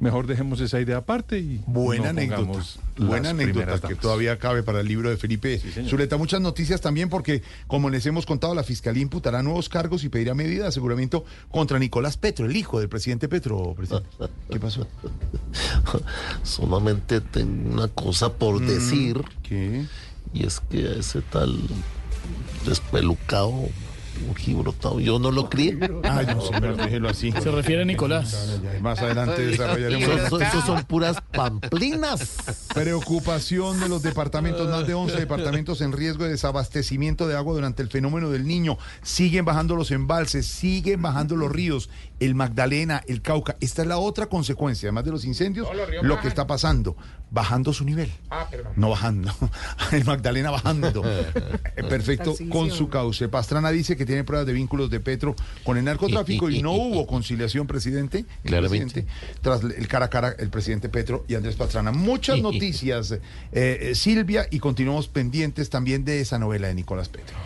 Mejor dejemos esa idea aparte y Buena no anécdota. Buena anécdota que damas. todavía cabe para el libro de Felipe Zuleta. Muchas noticias también porque, como les hemos contado, la Fiscalía imputará nuevos cargos y pedirá medidas de aseguramiento contra Nicolás Petro, el hijo del presidente Petro. presidente. ¿Qué pasó? Solamente tengo una cosa por Mm, decir. ¿Qué? Y es que a ese tal despelucado, yo no lo crié. Ay, no, señor, déjelo así. Se refiere a Nicolás. Más adelante desarrollaremos. Esos, esos son puras pamplinas. Preocupación de los departamentos, más de 11 departamentos en riesgo de desabastecimiento de agua durante el fenómeno del niño. Siguen bajando los embalses, siguen bajando los ríos, el Magdalena, el Cauca. Esta es la otra consecuencia, además de los incendios, lo que está pasando, bajando su nivel. No bajando, el Magdalena bajando. Eh, Perfecto, con su cauce. Pastrana dice que tiene pruebas de vínculos de Petro con el narcotráfico y no hubo conciliación, presidente. el Claramente. presidente, tras el cara a cara el presidente Petro y Andrés Pastrana. Muchas noticias, eh, eh, Silvia, y continuamos pendientes también de esa novela de Nicolás Petro.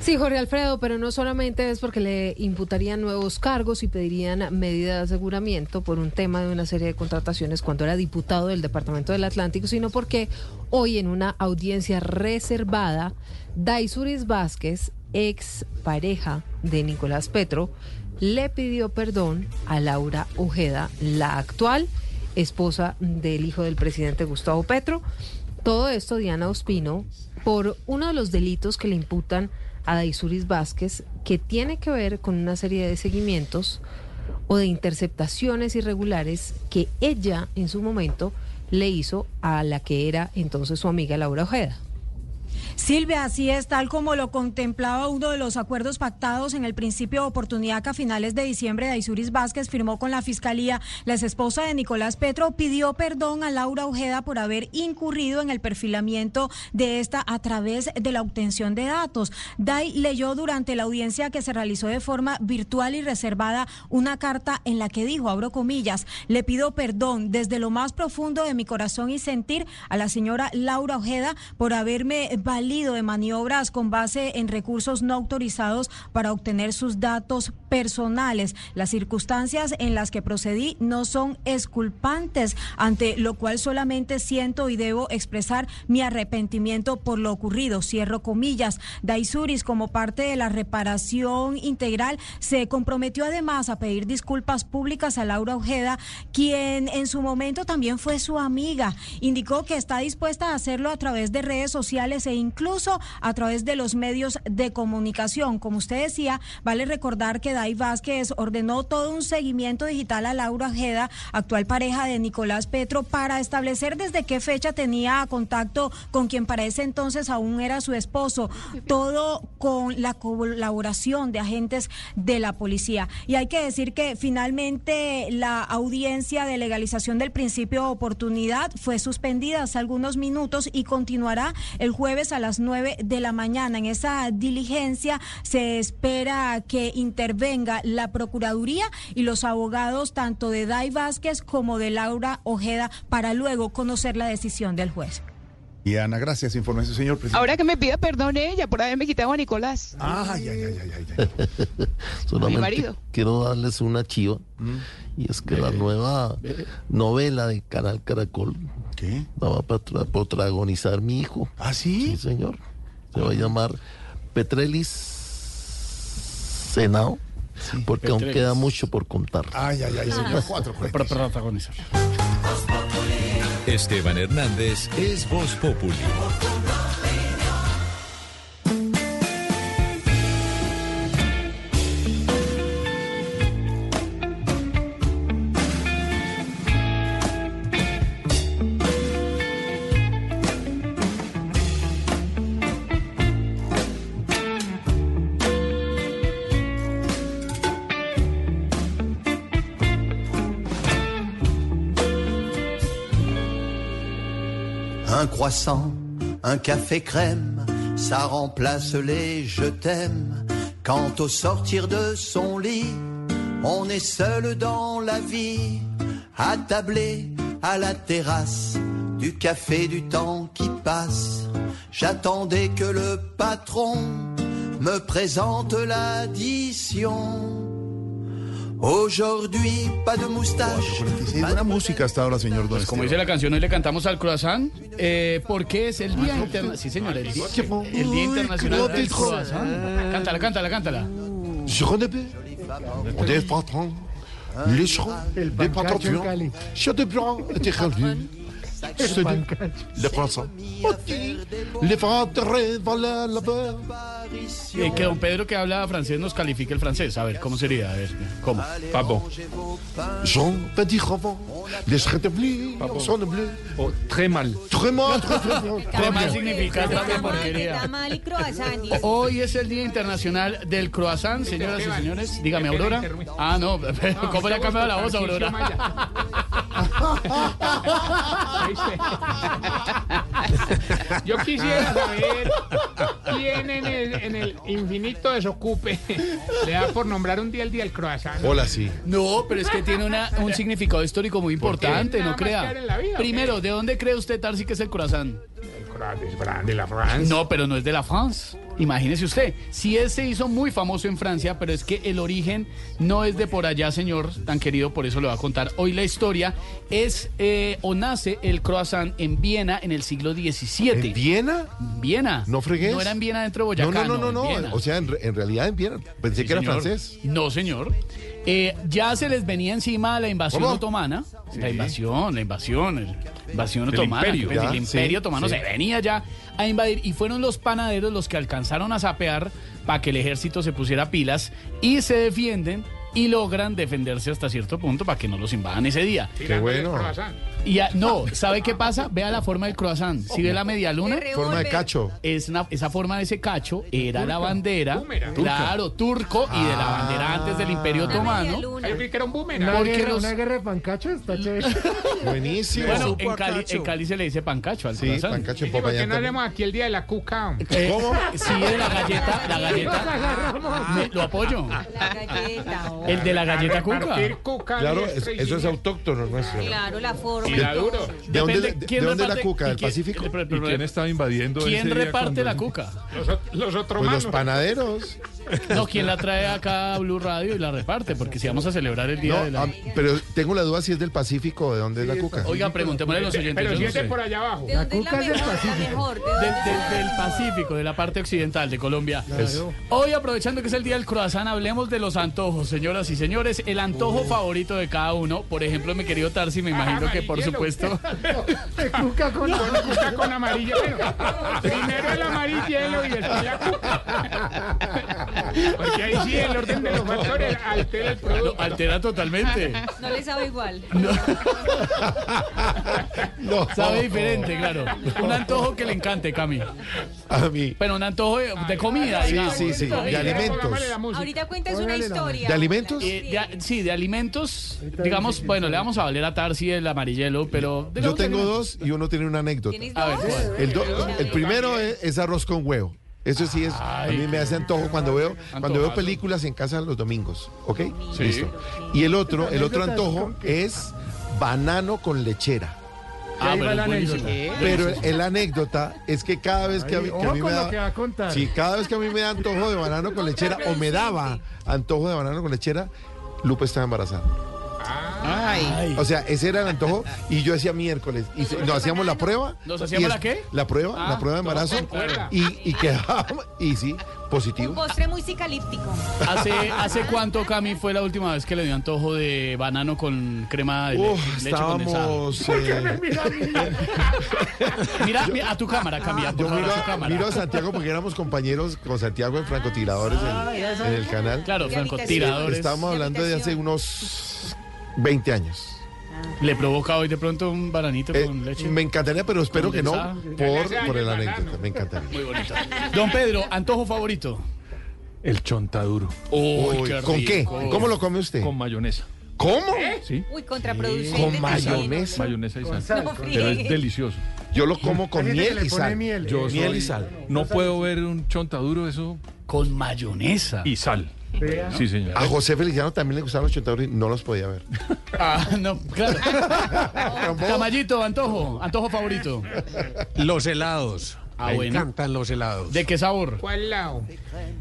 Sí, Jorge Alfredo, pero no solamente es porque le imputarían nuevos cargos y pedirían medidas de aseguramiento por un tema de una serie de contrataciones cuando era diputado del Departamento del Atlántico, sino porque hoy en una audiencia reservada, Daisuris Vázquez, ex pareja de Nicolás Petro, le pidió perdón a Laura Ojeda, la actual esposa del hijo del presidente Gustavo Petro. Todo esto, Diana Ospino, por uno de los delitos que le imputan a Daisuris Vázquez, que tiene que ver con una serie de seguimientos o de interceptaciones irregulares que ella en su momento le hizo a la que era entonces su amiga Laura Ojeda. Silvia, así es, tal como lo contemplaba uno de los acuerdos pactados en el principio de oportunidad que a finales de diciembre Daisuris Vázquez firmó con la Fiscalía. La esposa de Nicolás Petro pidió perdón a Laura Ojeda por haber incurrido en el perfilamiento de esta a través de la obtención de datos. Dai leyó durante la audiencia que se realizó de forma virtual y reservada una carta en la que dijo, abro comillas, le pido perdón desde lo más profundo de mi corazón y sentir a la señora Laura Ojeda por haberme valido de maniobras con base en recursos no autorizados para obtener sus datos personales. Las circunstancias en las que procedí no son exculpantes, ante lo cual solamente siento y debo expresar mi arrepentimiento por lo ocurrido. Cierro comillas. Daisuris, como parte de la reparación integral, se comprometió además a pedir disculpas públicas a Laura Ojeda, quien en su momento también fue su amiga. Indicó que está dispuesta a hacerlo a través de redes sociales e incluso a través de los medios de comunicación. Como usted decía, vale recordar que Dai Vázquez ordenó todo un seguimiento digital a Laura Ojeda, actual pareja de Nicolás Petro, para establecer desde qué fecha tenía contacto con quien para ese entonces aún era su esposo. Todo con la colaboración de agentes de la policía. Y hay que decir que finalmente la audiencia de legalización del principio de oportunidad fue suspendida hace algunos minutos y continuará el jueves a las 9 de la mañana. En esa diligencia se espera que intervenga la Procuraduría y los abogados tanto de Dai Vázquez como de Laura Ojeda para luego conocer la decisión del juez. Y Ana, gracias. Información, señor presidente. Ahora que me pida perdón ella por haberme quitado a Nicolás. Ay, ay, ay, ay, ay, ay. Mi Solamente marido. quiero darles una chiva. Y es que la nueva novela de Canal Caracol ¿Qué? la va a protagonizar mi hijo. ¿Ah, sí? Sí, señor. Se va a llamar Petrelis Senao. porque aún queda mucho por contar. Ay, ay, ay, señor. Cuatro Para protagonizar. Esteban Hernández es Voz Populi. Croissant, un café crème, ça remplace les je t'aime. Quand au sortir de son lit, on est seul dans la vie, attablé à la terrasse du café du temps qui passe. J'attendais que le patron me présente l'addition. Aujourd'hui, pas de moustache. Buena música hasta ahora, señor Don Pues como dice la canción, hoy le cantamos al croissant, eh, porque es el Día Internacional. Sí, señor, el Día, el día Internacional del Croissant. Cántala, cántala, cántala. Je connais pas. On est patron. Les chevaux, les patrons. Je te prends, t'es revenu. Je te dis, le croissant. Les valent la. Eh, que don Pedro que habla francés nos califique el francés. A ver, ¿cómo sería? A ver, ¿cómo? Papo. Jean Petit Ravant. Les rétablis sont bleus. très mal. Très mal, très, très mal. Très mal significa otra porquería. Hoy es el Día Internacional del Croissant, señoras y señores. Dígame, Aurora. Ah, no, pero ¿cómo le ha cambiado la voz, Aurora? Yo quisiera saber quién en el, en el infinito desocupe le da por nombrar un día el día del croissant. Hola, sí. No, pero es que tiene una- un significado histórico muy importante, no crea. quedar en la vida. Primero, ¿de dónde cree usted, Tarsi, que es el croissant? El croissant es de la France. No, pero no es de la France. Imagínese usted. Sí, él se hizo muy famoso en Francia, pero es que el origen no es de por allá, señor, tan querido, por eso le va a contar hoy la historia. Es eh, o nace el croissant en Viena en el siglo XVII. ¿En Viena? Viena. No fregues. No era en Viena dentro de No, Boyacá. no, no, no, no. Viena. O sea, en, re- en realidad en Viena. Pensé Sí, que era señor. francés. No, señor. Eh, ya se les venía encima la invasión ¿Cómo? otomana. La invasión, la invasión, el- la invasión Del otomana. imperio. pues, el imperio sí, otomano sí. se venía ya a invadir y fueron los panaderos los que alcanzaron a sapear para que el ejército se pusiera pilas y se defienden y logran defenderse hasta cierto punto para que no los invadan ese día. Tirándole bueno. Y a- no, ¿sabe qué pasa? Vea la forma del croissant. Si ve la media luna, Forma de cacho. es una- esa forma de ese cacho era la bandera, Boomerang. claro, turco y de la bandera antes del Imperio Otomano. Que era un boomerang. Una, Porque guerra, los- una guerra de pancacho está chévere. Buenísimo. Bueno, en Cali, cacho. en Cali se le dice pancacho al Sí, croissant. pancacho en ¿Y por Popayán qué no haremos aquí el día de la cuca? Eh, ¿Cómo? Sí, de la galleta, la galleta. Me- lo apoyo. La galleta. oh. El de la galleta cuca. Cuca Claro, es- eso es autóctono nuestro. Claro, la forma. Y la duro. ¿De dónde, de, quién de dónde la cuca? ¿Del Pacífico? ¿Y quién estaba invadiendo ¿Quién ese día reparte cuando- la cuca? Los, los otros Pues los panaderos. No, ¿quién la trae acá a Blue Radio y la reparte? Porque si vamos a celebrar el día No, de la... ah, pero tengo la duda si es del Pacífico o de dónde es la cuca. Oiga, preguntémosle a los oyentes. Pero si no es de sé. por allá abajo. ¿De dónde es la cuca es del Pacífico. mejor. ¿De Del, Pacífico, de la parte occidental de Colombia. Eso. Hoy, aprovechando que es el día del croissant, hablemos de los antojos, señoras y señores. El antojo favorito de cada uno. Por ejemplo, mi querido Tarsi, me imagino que por supuesto. De cuca con Con cuca con amarillo. Bueno, primero el amarillelo y después la cuca. Porque ahí sí el orden de los factores altera el producto. altera totalmente. No le sabe igual. No, Sabe diferente, claro. Un antojo que le encante, Cami. A mí. Pero un antojo de, de comida, Sí, digamos. sí, sí. De alimentos. Ahorita cuentas una historia. ¿De alimentos? Eh, de sí, de alimentos, digamos, bueno, le vamos a valer a Tarsi el amarillelo, pero... Yo tengo dos y uno tiene una anécdota. ¿Tienes A ver, dos? ¿cuál? El, do- el primero es, es arroz con huevo. Eso sí es, a mí me hace antojo cuando veo, cuando veo películas en casa los domingos, ¿ok? Listo. Y el otro, el otro antojo es banano con lechera. Ah, ahí pero la. Pero el, anécdota es que cada vez que a mí, que a mí me con lo da, que va a contar. sí, cada vez que a mí me da antojo de banano con lechera o me daba antojo de banano con lechera, Lupe estaba embarazada. Ay. O sea, ese era el antojo y yo hacía miércoles y se- nos hacíamos la prueba. ¿Nos hacíamos es- la qué? La prueba, Ah, la prueba de embarazo y, y quedábamos y sí, Un positivo. postre muy cicalíptico. ¿Hace, ¿Hace cuánto, Cami, fue la última vez que le dio antojo de banano con crema de Uf, leche condensada? estábamos eh, Mira, mira, a tu cámara, Cami, por yo miro, a tu a- cámara. miro a Santiago porque éramos compañeros con Santiago en francotiradores en, en el canal. Claro, francotiradores. Estábamos hablando de hace unos 20 años. ¿Le provoca hoy de pronto un bananito Eh, con leche? me encantaría, pero espero que no, por, por el anécdota. Me encantaría. Muy bonito. Don Pedro, antojo favorito. El chontaduro. Uy, qué ¿Con qué? ¿Cómo lo come usted? Con mayonesa. ¿Cómo? ¿Sí? Uy, contraproducente. Con mayonesa. Mayonesa y sal. No Pero es delicioso. Yo lo como con miel le y pone sal. miel. Yo Miel soy- y sal. No puedo ver un chontaduro eso Con mayonesa. y sal. Sí, señor. A José Feliciano también le gustaban los chontadores y no los podía ver. Ah, no, claro. Camayito, antojo. Antojo favorito. Los helados. Ah, Me bueno. encantan los helados. ¿De qué sabor? ¿Cuál lado?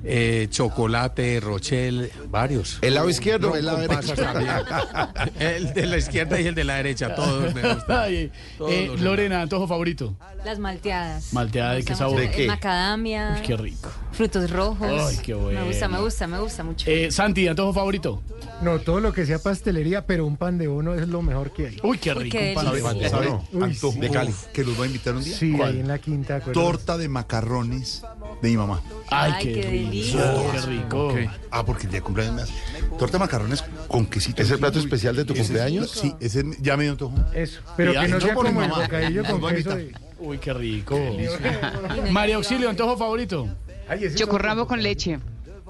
Eh, chocolate, rochelle, varios. ¿El lado izquierdo o el lado derecho? El de la izquierda y el de la derecha, todos me gustan. Ay, Todos eh, los Lorena, antojo favorito. Las malteadas. Malteada, ¿de qué sabor? ¿De qué? Macadamia. Uy, qué rico. Frutos rojos. Ay, qué bueno. Me gusta, me gusta, me gusta mucho. Eh, Santi, antojo favorito. No, todo lo que sea pastelería, pero un pan de bono es lo mejor que hay. Uy, qué Uy, rico. qué un pan de bono. ¿Sabe? Uy, Antojo sí. de Cali. Que los voy a invitar un día. Sí, ¿Cuál? ahí en la quinta. Torta de macarrones de mi mamá. Ay, Ay, qué, qué rico. delicia. Qué rico. Ok. Ah, porque el día de cumpleaños me hace. Torta de macarrones con quesito. ¿Es el plato Uy, especial de tu ese es- cumpleaños? sí, ese ya me dio antojo. Eso, pero Y que no sea por mi como el mamá. bocadillo Nos con voy a queso. invitar. de- Uy, qué rico. María Auxilio, antojo favorito. Ay, ese es Chocorramo otro. con leche.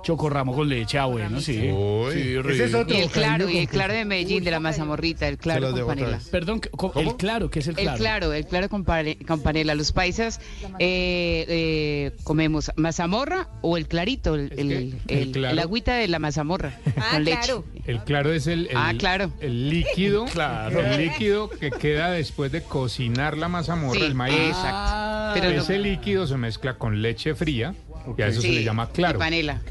Chocorramo con leche, ah, bueno, sí. Uy. Sí, Ese es rico. otro Y el claro, y el claro de Medellín, de la mazamorrita, el claro con panela. Perdón, el claro, ¿qué es el claro? El claro, el claro con, pane- con panela. Los paisas eh, eh, comemos mazamorra o el clarito, el, el, el el- claro. el agüita de la mazamorra Ah, con leche. claro. El claro es el, el- Ah, claro. el líquido, Claro. el líquido que queda después de cocinar la mazamorra, Sí, el maíz. exacto. Pero no- Ese líquido se mezcla con leche fría y a eso se le llama claro. y panela.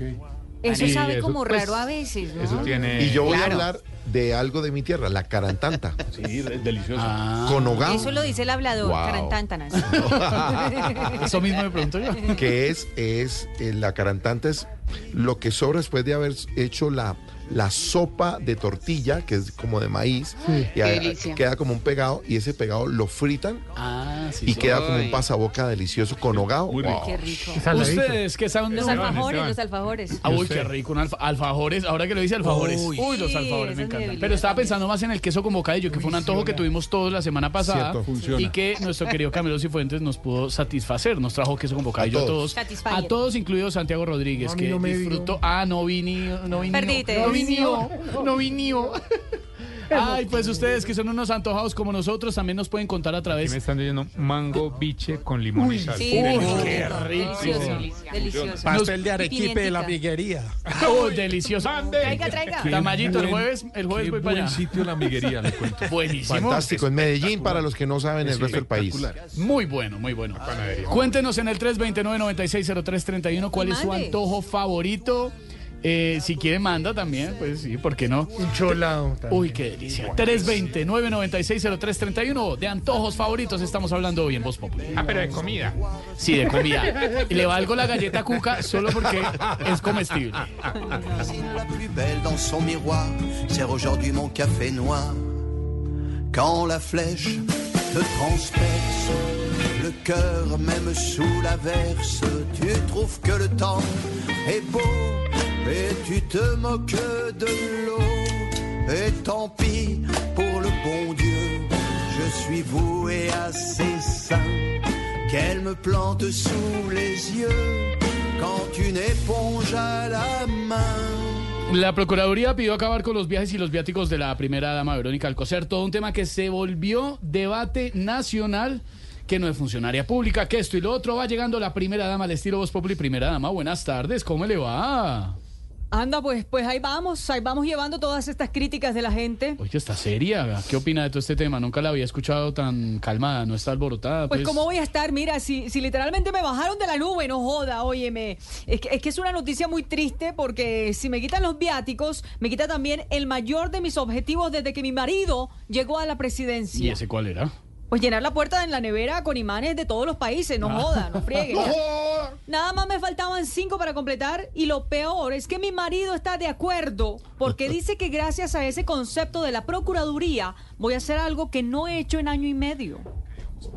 Eso Y sabe eso, como pues, raro a veces, ¿no? Eso tiene. Y yo voy a hablar de algo de mi tierra, la carantanta. Sí, es delicioso. Ah, Con hogao. Eso lo dice el hablador, Wow. carantántanas. eso mismo me pregunto yo. que es, es eh, la carantanta es lo que sobra después de haber hecho la, la sopa de tortilla, que es como de maíz, Sí. y a- queda como un pegado, y ese pegado lo fritan Ah, sí. y queda como un pasaboca delicioso con hogao. Muy rico. Wow. Qué rico. Ustedes que saben Los no, alfajores, los alfajores. Ah, uy, qué rico, un alfa- alfajores, ahora que lo dice alfajores. Uy, Uy. los alfajores me encantan. Pero estaba pensando más en el queso con bocadillo, que fue un antojo que tuvimos todos la semana pasada. Cierto. Funciona. Y que nuestro querido Camilo Cifuentes nos pudo satisfacer. Nos trajo queso con bocadillo a A todos. todos. A todos, incluido Santiago Rodríguez, No, que no disfrutó. Ah, no vini, no vini. Perdite. No vinió, no vinió. Ay, pues ustedes que son unos antojados como nosotros también nos pueden contar a Aquí través. me están diciendo mango biche con limón y sal. Sí, Uy, delicioso. qué rico. Delicioso. Delicioso. Pastel de arequipe de la miguería. Uy, delicioso. Traiga, traiga. Tamayito, el buen- jueves, el jueves qué voy para buen allá. sitio la miguería, le cuento. Buenísimo. Fantástico. En Medellín, para los que no saben el resto del país. Muy bueno, muy bueno. Cuéntenos en el 329-960331 cuál es su antojo favorito. Eh, si quiere, manda también, pues sí, ¿por qué no? Un cholado. también. Uy, qué delicia. 329-960331 de antojos favoritos estamos hablando hoy en Voz Popular. Ah, pero de comida. Sí, de comida. Y le valgo la galleta cuca solo porque es comestible. la plus belle dans son miroir sert aujourd'hui mon café noir. Quand la flèche te transperce le cœur même sous l'averse, tu trouves que le temps est beau et tu te moques de l'eau. Et tant pis pour le bon Dieu, je suis voué à ses qu'elle me plante sous les yeux quand une éponge à la main. La Procuraduría pidió acabar con los viajes y los viáticos de la primera dama Verónica Alcocer, todo un tema que se volvió debate nacional, que no es funcionaria pública, que esto y lo otro. Va llegando la primera dama al estilo Voz Populi. Primera dama, buenas tardes, ¿cómo le va? Anda, pues, pues ahí vamos, ahí vamos llevando todas estas críticas de la gente. Oye, está seria. ¿Qué opina de todo este tema? Nunca la había escuchado tan calmada, no está alborotada. Pues, Pues, ¿cómo voy a estar? Mira, si, si literalmente me bajaron de la nube, no joda, óyeme. Es que, es que es una noticia muy triste porque si me quitan los viáticos, me quita también el mayor de mis objetivos desde que mi marido llegó a la ¿Y presidencia. ese cuál era? Pues llenar la puerta en la nevera con imanes de todos los países, no joda, no friegue. Nada más me faltaban cinco para completar y lo peor es que mi marido está de acuerdo porque dice que gracias a ese concepto de la Procuraduría voy a hacer algo que no he hecho en año y medio.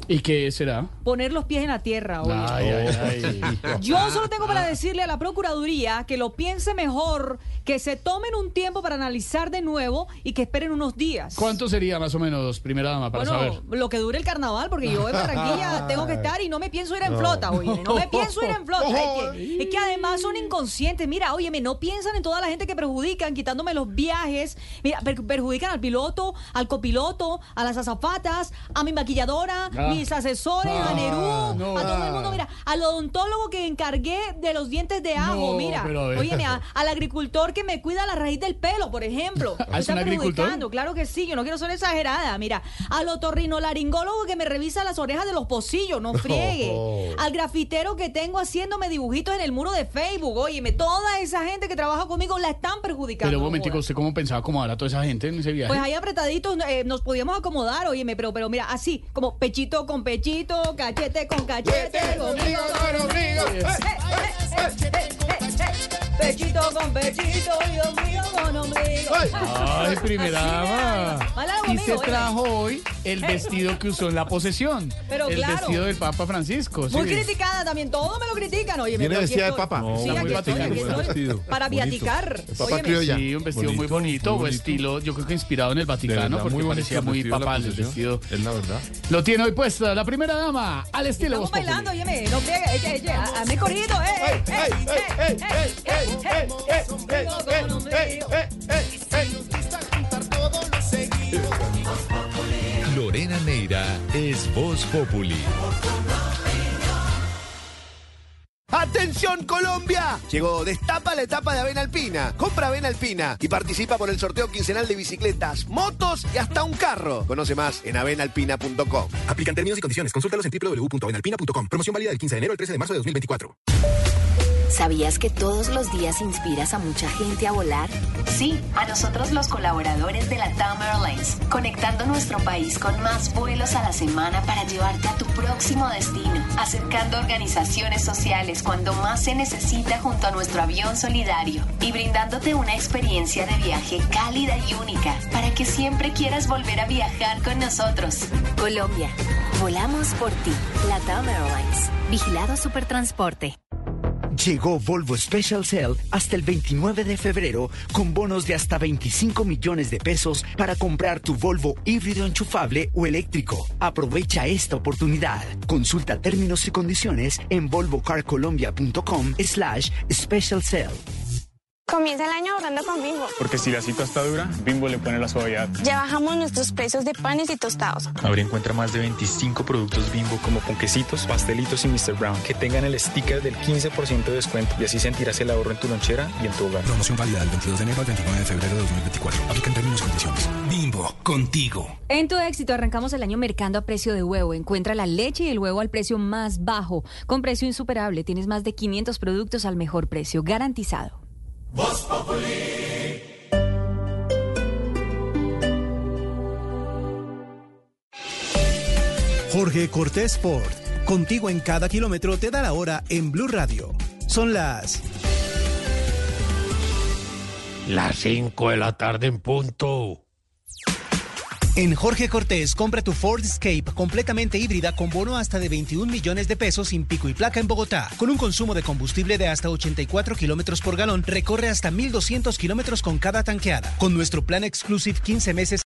¿Y qué será? Poner los pies en la tierra. oye. Ay, ay, ay. Yo solo tengo para decirle a la Procuraduría que lo piense mejor, que se tomen un tiempo para analizar de nuevo y que esperen unos días. ¿Cuánto sería más o menos, primera dama, para Bueno, saber? lo que dure el carnaval, porque yo en Barranquilla tengo que estar y no me pienso ir en flota, oye, no me pienso ir en flota. Es que, es que además son inconscientes. Mira, óyeme, no piensan en toda la gente que perjudican, quitándome los viajes. Mira, per- perjudican al piloto, al copiloto, a las azafatas, a mi maquilladora, Ah. mis asesores, a Nerú, no. a todo el mundo. Mira, al odontólogo que encargué de los dientes de ajo, No, mira. Óyeme, a- al agricultor que me cuida la raíz del pelo, por ejemplo. ¿Ah, es Está un agricultor? Claro que sí, yo no quiero ser exagerada. Mira, al otorrinolaringólogo que me revisa las orejas de los pocillos, no friegue. Al grafitero que tengo haciéndome dibujitos en el muro de Facebook. Óyeme, toda esa gente que trabaja conmigo la están perjudicando. Pero un momentico. ¿usted cómo pensaba acomodar a toda esa gente en ese viaje? Pues ahí apretaditos eh, nos podíamos acomodar, óyeme, pero, pero mira, así, como pechito con pechito, cachete con cachete, ombligo con Pechito con pechito y ombligo con ombligo. Ay, primera dama. Y se oye. trajo hoy el vestido que usó en la posesión. Pero el claro. vestido del Papa Francisco. Muy sí. criticada también, todo me lo critican, oye. ¿Viene pero aquí vestida de papa? No, sí, aquí estoy, aquí estoy. vestido. Para viaticar. Papa criolla. Sí, un vestido muy Bonito, muy bonito. estilo, yo creo que inspirado en el Vaticano, verdad, porque muy parecía muy papal el vestido. Es la verdad. Lo tiene hoy puesta la primera dama, al estilo Estamos bailando, óyeme, no eche, a- hazme corrido, eh, eh, eh, eh, eh, eh, eh, eh. Lorena Neira es Voz Populi. ¡Atención Colombia! Llegó Destapa la etapa de Avena Alpina. Compra Avena Alpina y participa por el sorteo quincenal de bicicletas, motos y hasta un carro. Conoce más en avenalpina.com. Aplican términos y condiciones. Consultalos en www.avenalpina.com. Promoción válida del 15 de enero al 13 de marzo de 2024. ¿Sabías que todos los días inspiras a mucha gente a volar? Sí, a nosotros los colaboradores de la TAM Airlines, conectando nuestro país con más vuelos a la semana para llevarte a tu próximo destino, acercando organizaciones sociales cuando más se necesita junto a nuestro avión solidario y brindándote una experiencia de viaje cálida y única para que siempre quieras volver a viajar con nosotros. Colombia, volamos por ti. La TAM Airlines, vigilado Supertransporte. Llegó Volvo Special Sale hasta el 29 de febrero con bonos de hasta 25 millones de pesos para comprar tu Volvo híbrido enchufable o eléctrico. Aprovecha esta oportunidad. Consulta términos y condiciones en volvocarcolombia.com slash special sale. Comienza el año ahorrando con Bimbo. Porque si la cita está dura, Bimbo le pone la suavidad. Ya bajamos nuestros precios de panes y tostados. Ahora encuentra más de 25 productos Bimbo como ponquecitos, pastelitos y Mr. Brown que tengan el sticker del 15% de descuento y así sentirás el ahorro en tu lonchera y en tu hogar. Promoción válida del 22 de enero al 29 de febrero de 2024. Aplica en términos y condiciones. Bimbo, contigo. En tu éxito arrancamos el año mercando a precio de huevo. Encuentra la leche y el huevo al precio más bajo. Con precio insuperable tienes más de 500 productos al mejor precio. Garantizado. Jorge Cortés Sport, contigo en cada kilómetro te da la hora en Blue Radio. Son las Las 5 de la tarde en punto. En Jorge Cortés, compra tu Ford Escape completamente híbrida con bono hasta de 21 millones de pesos sin pico y placa en Bogotá. Con un consumo de combustible de hasta 84 kilómetros por galón, recorre hasta 1,200 kilómetros con cada tanqueada. Con nuestro plan Exclusive 15 meses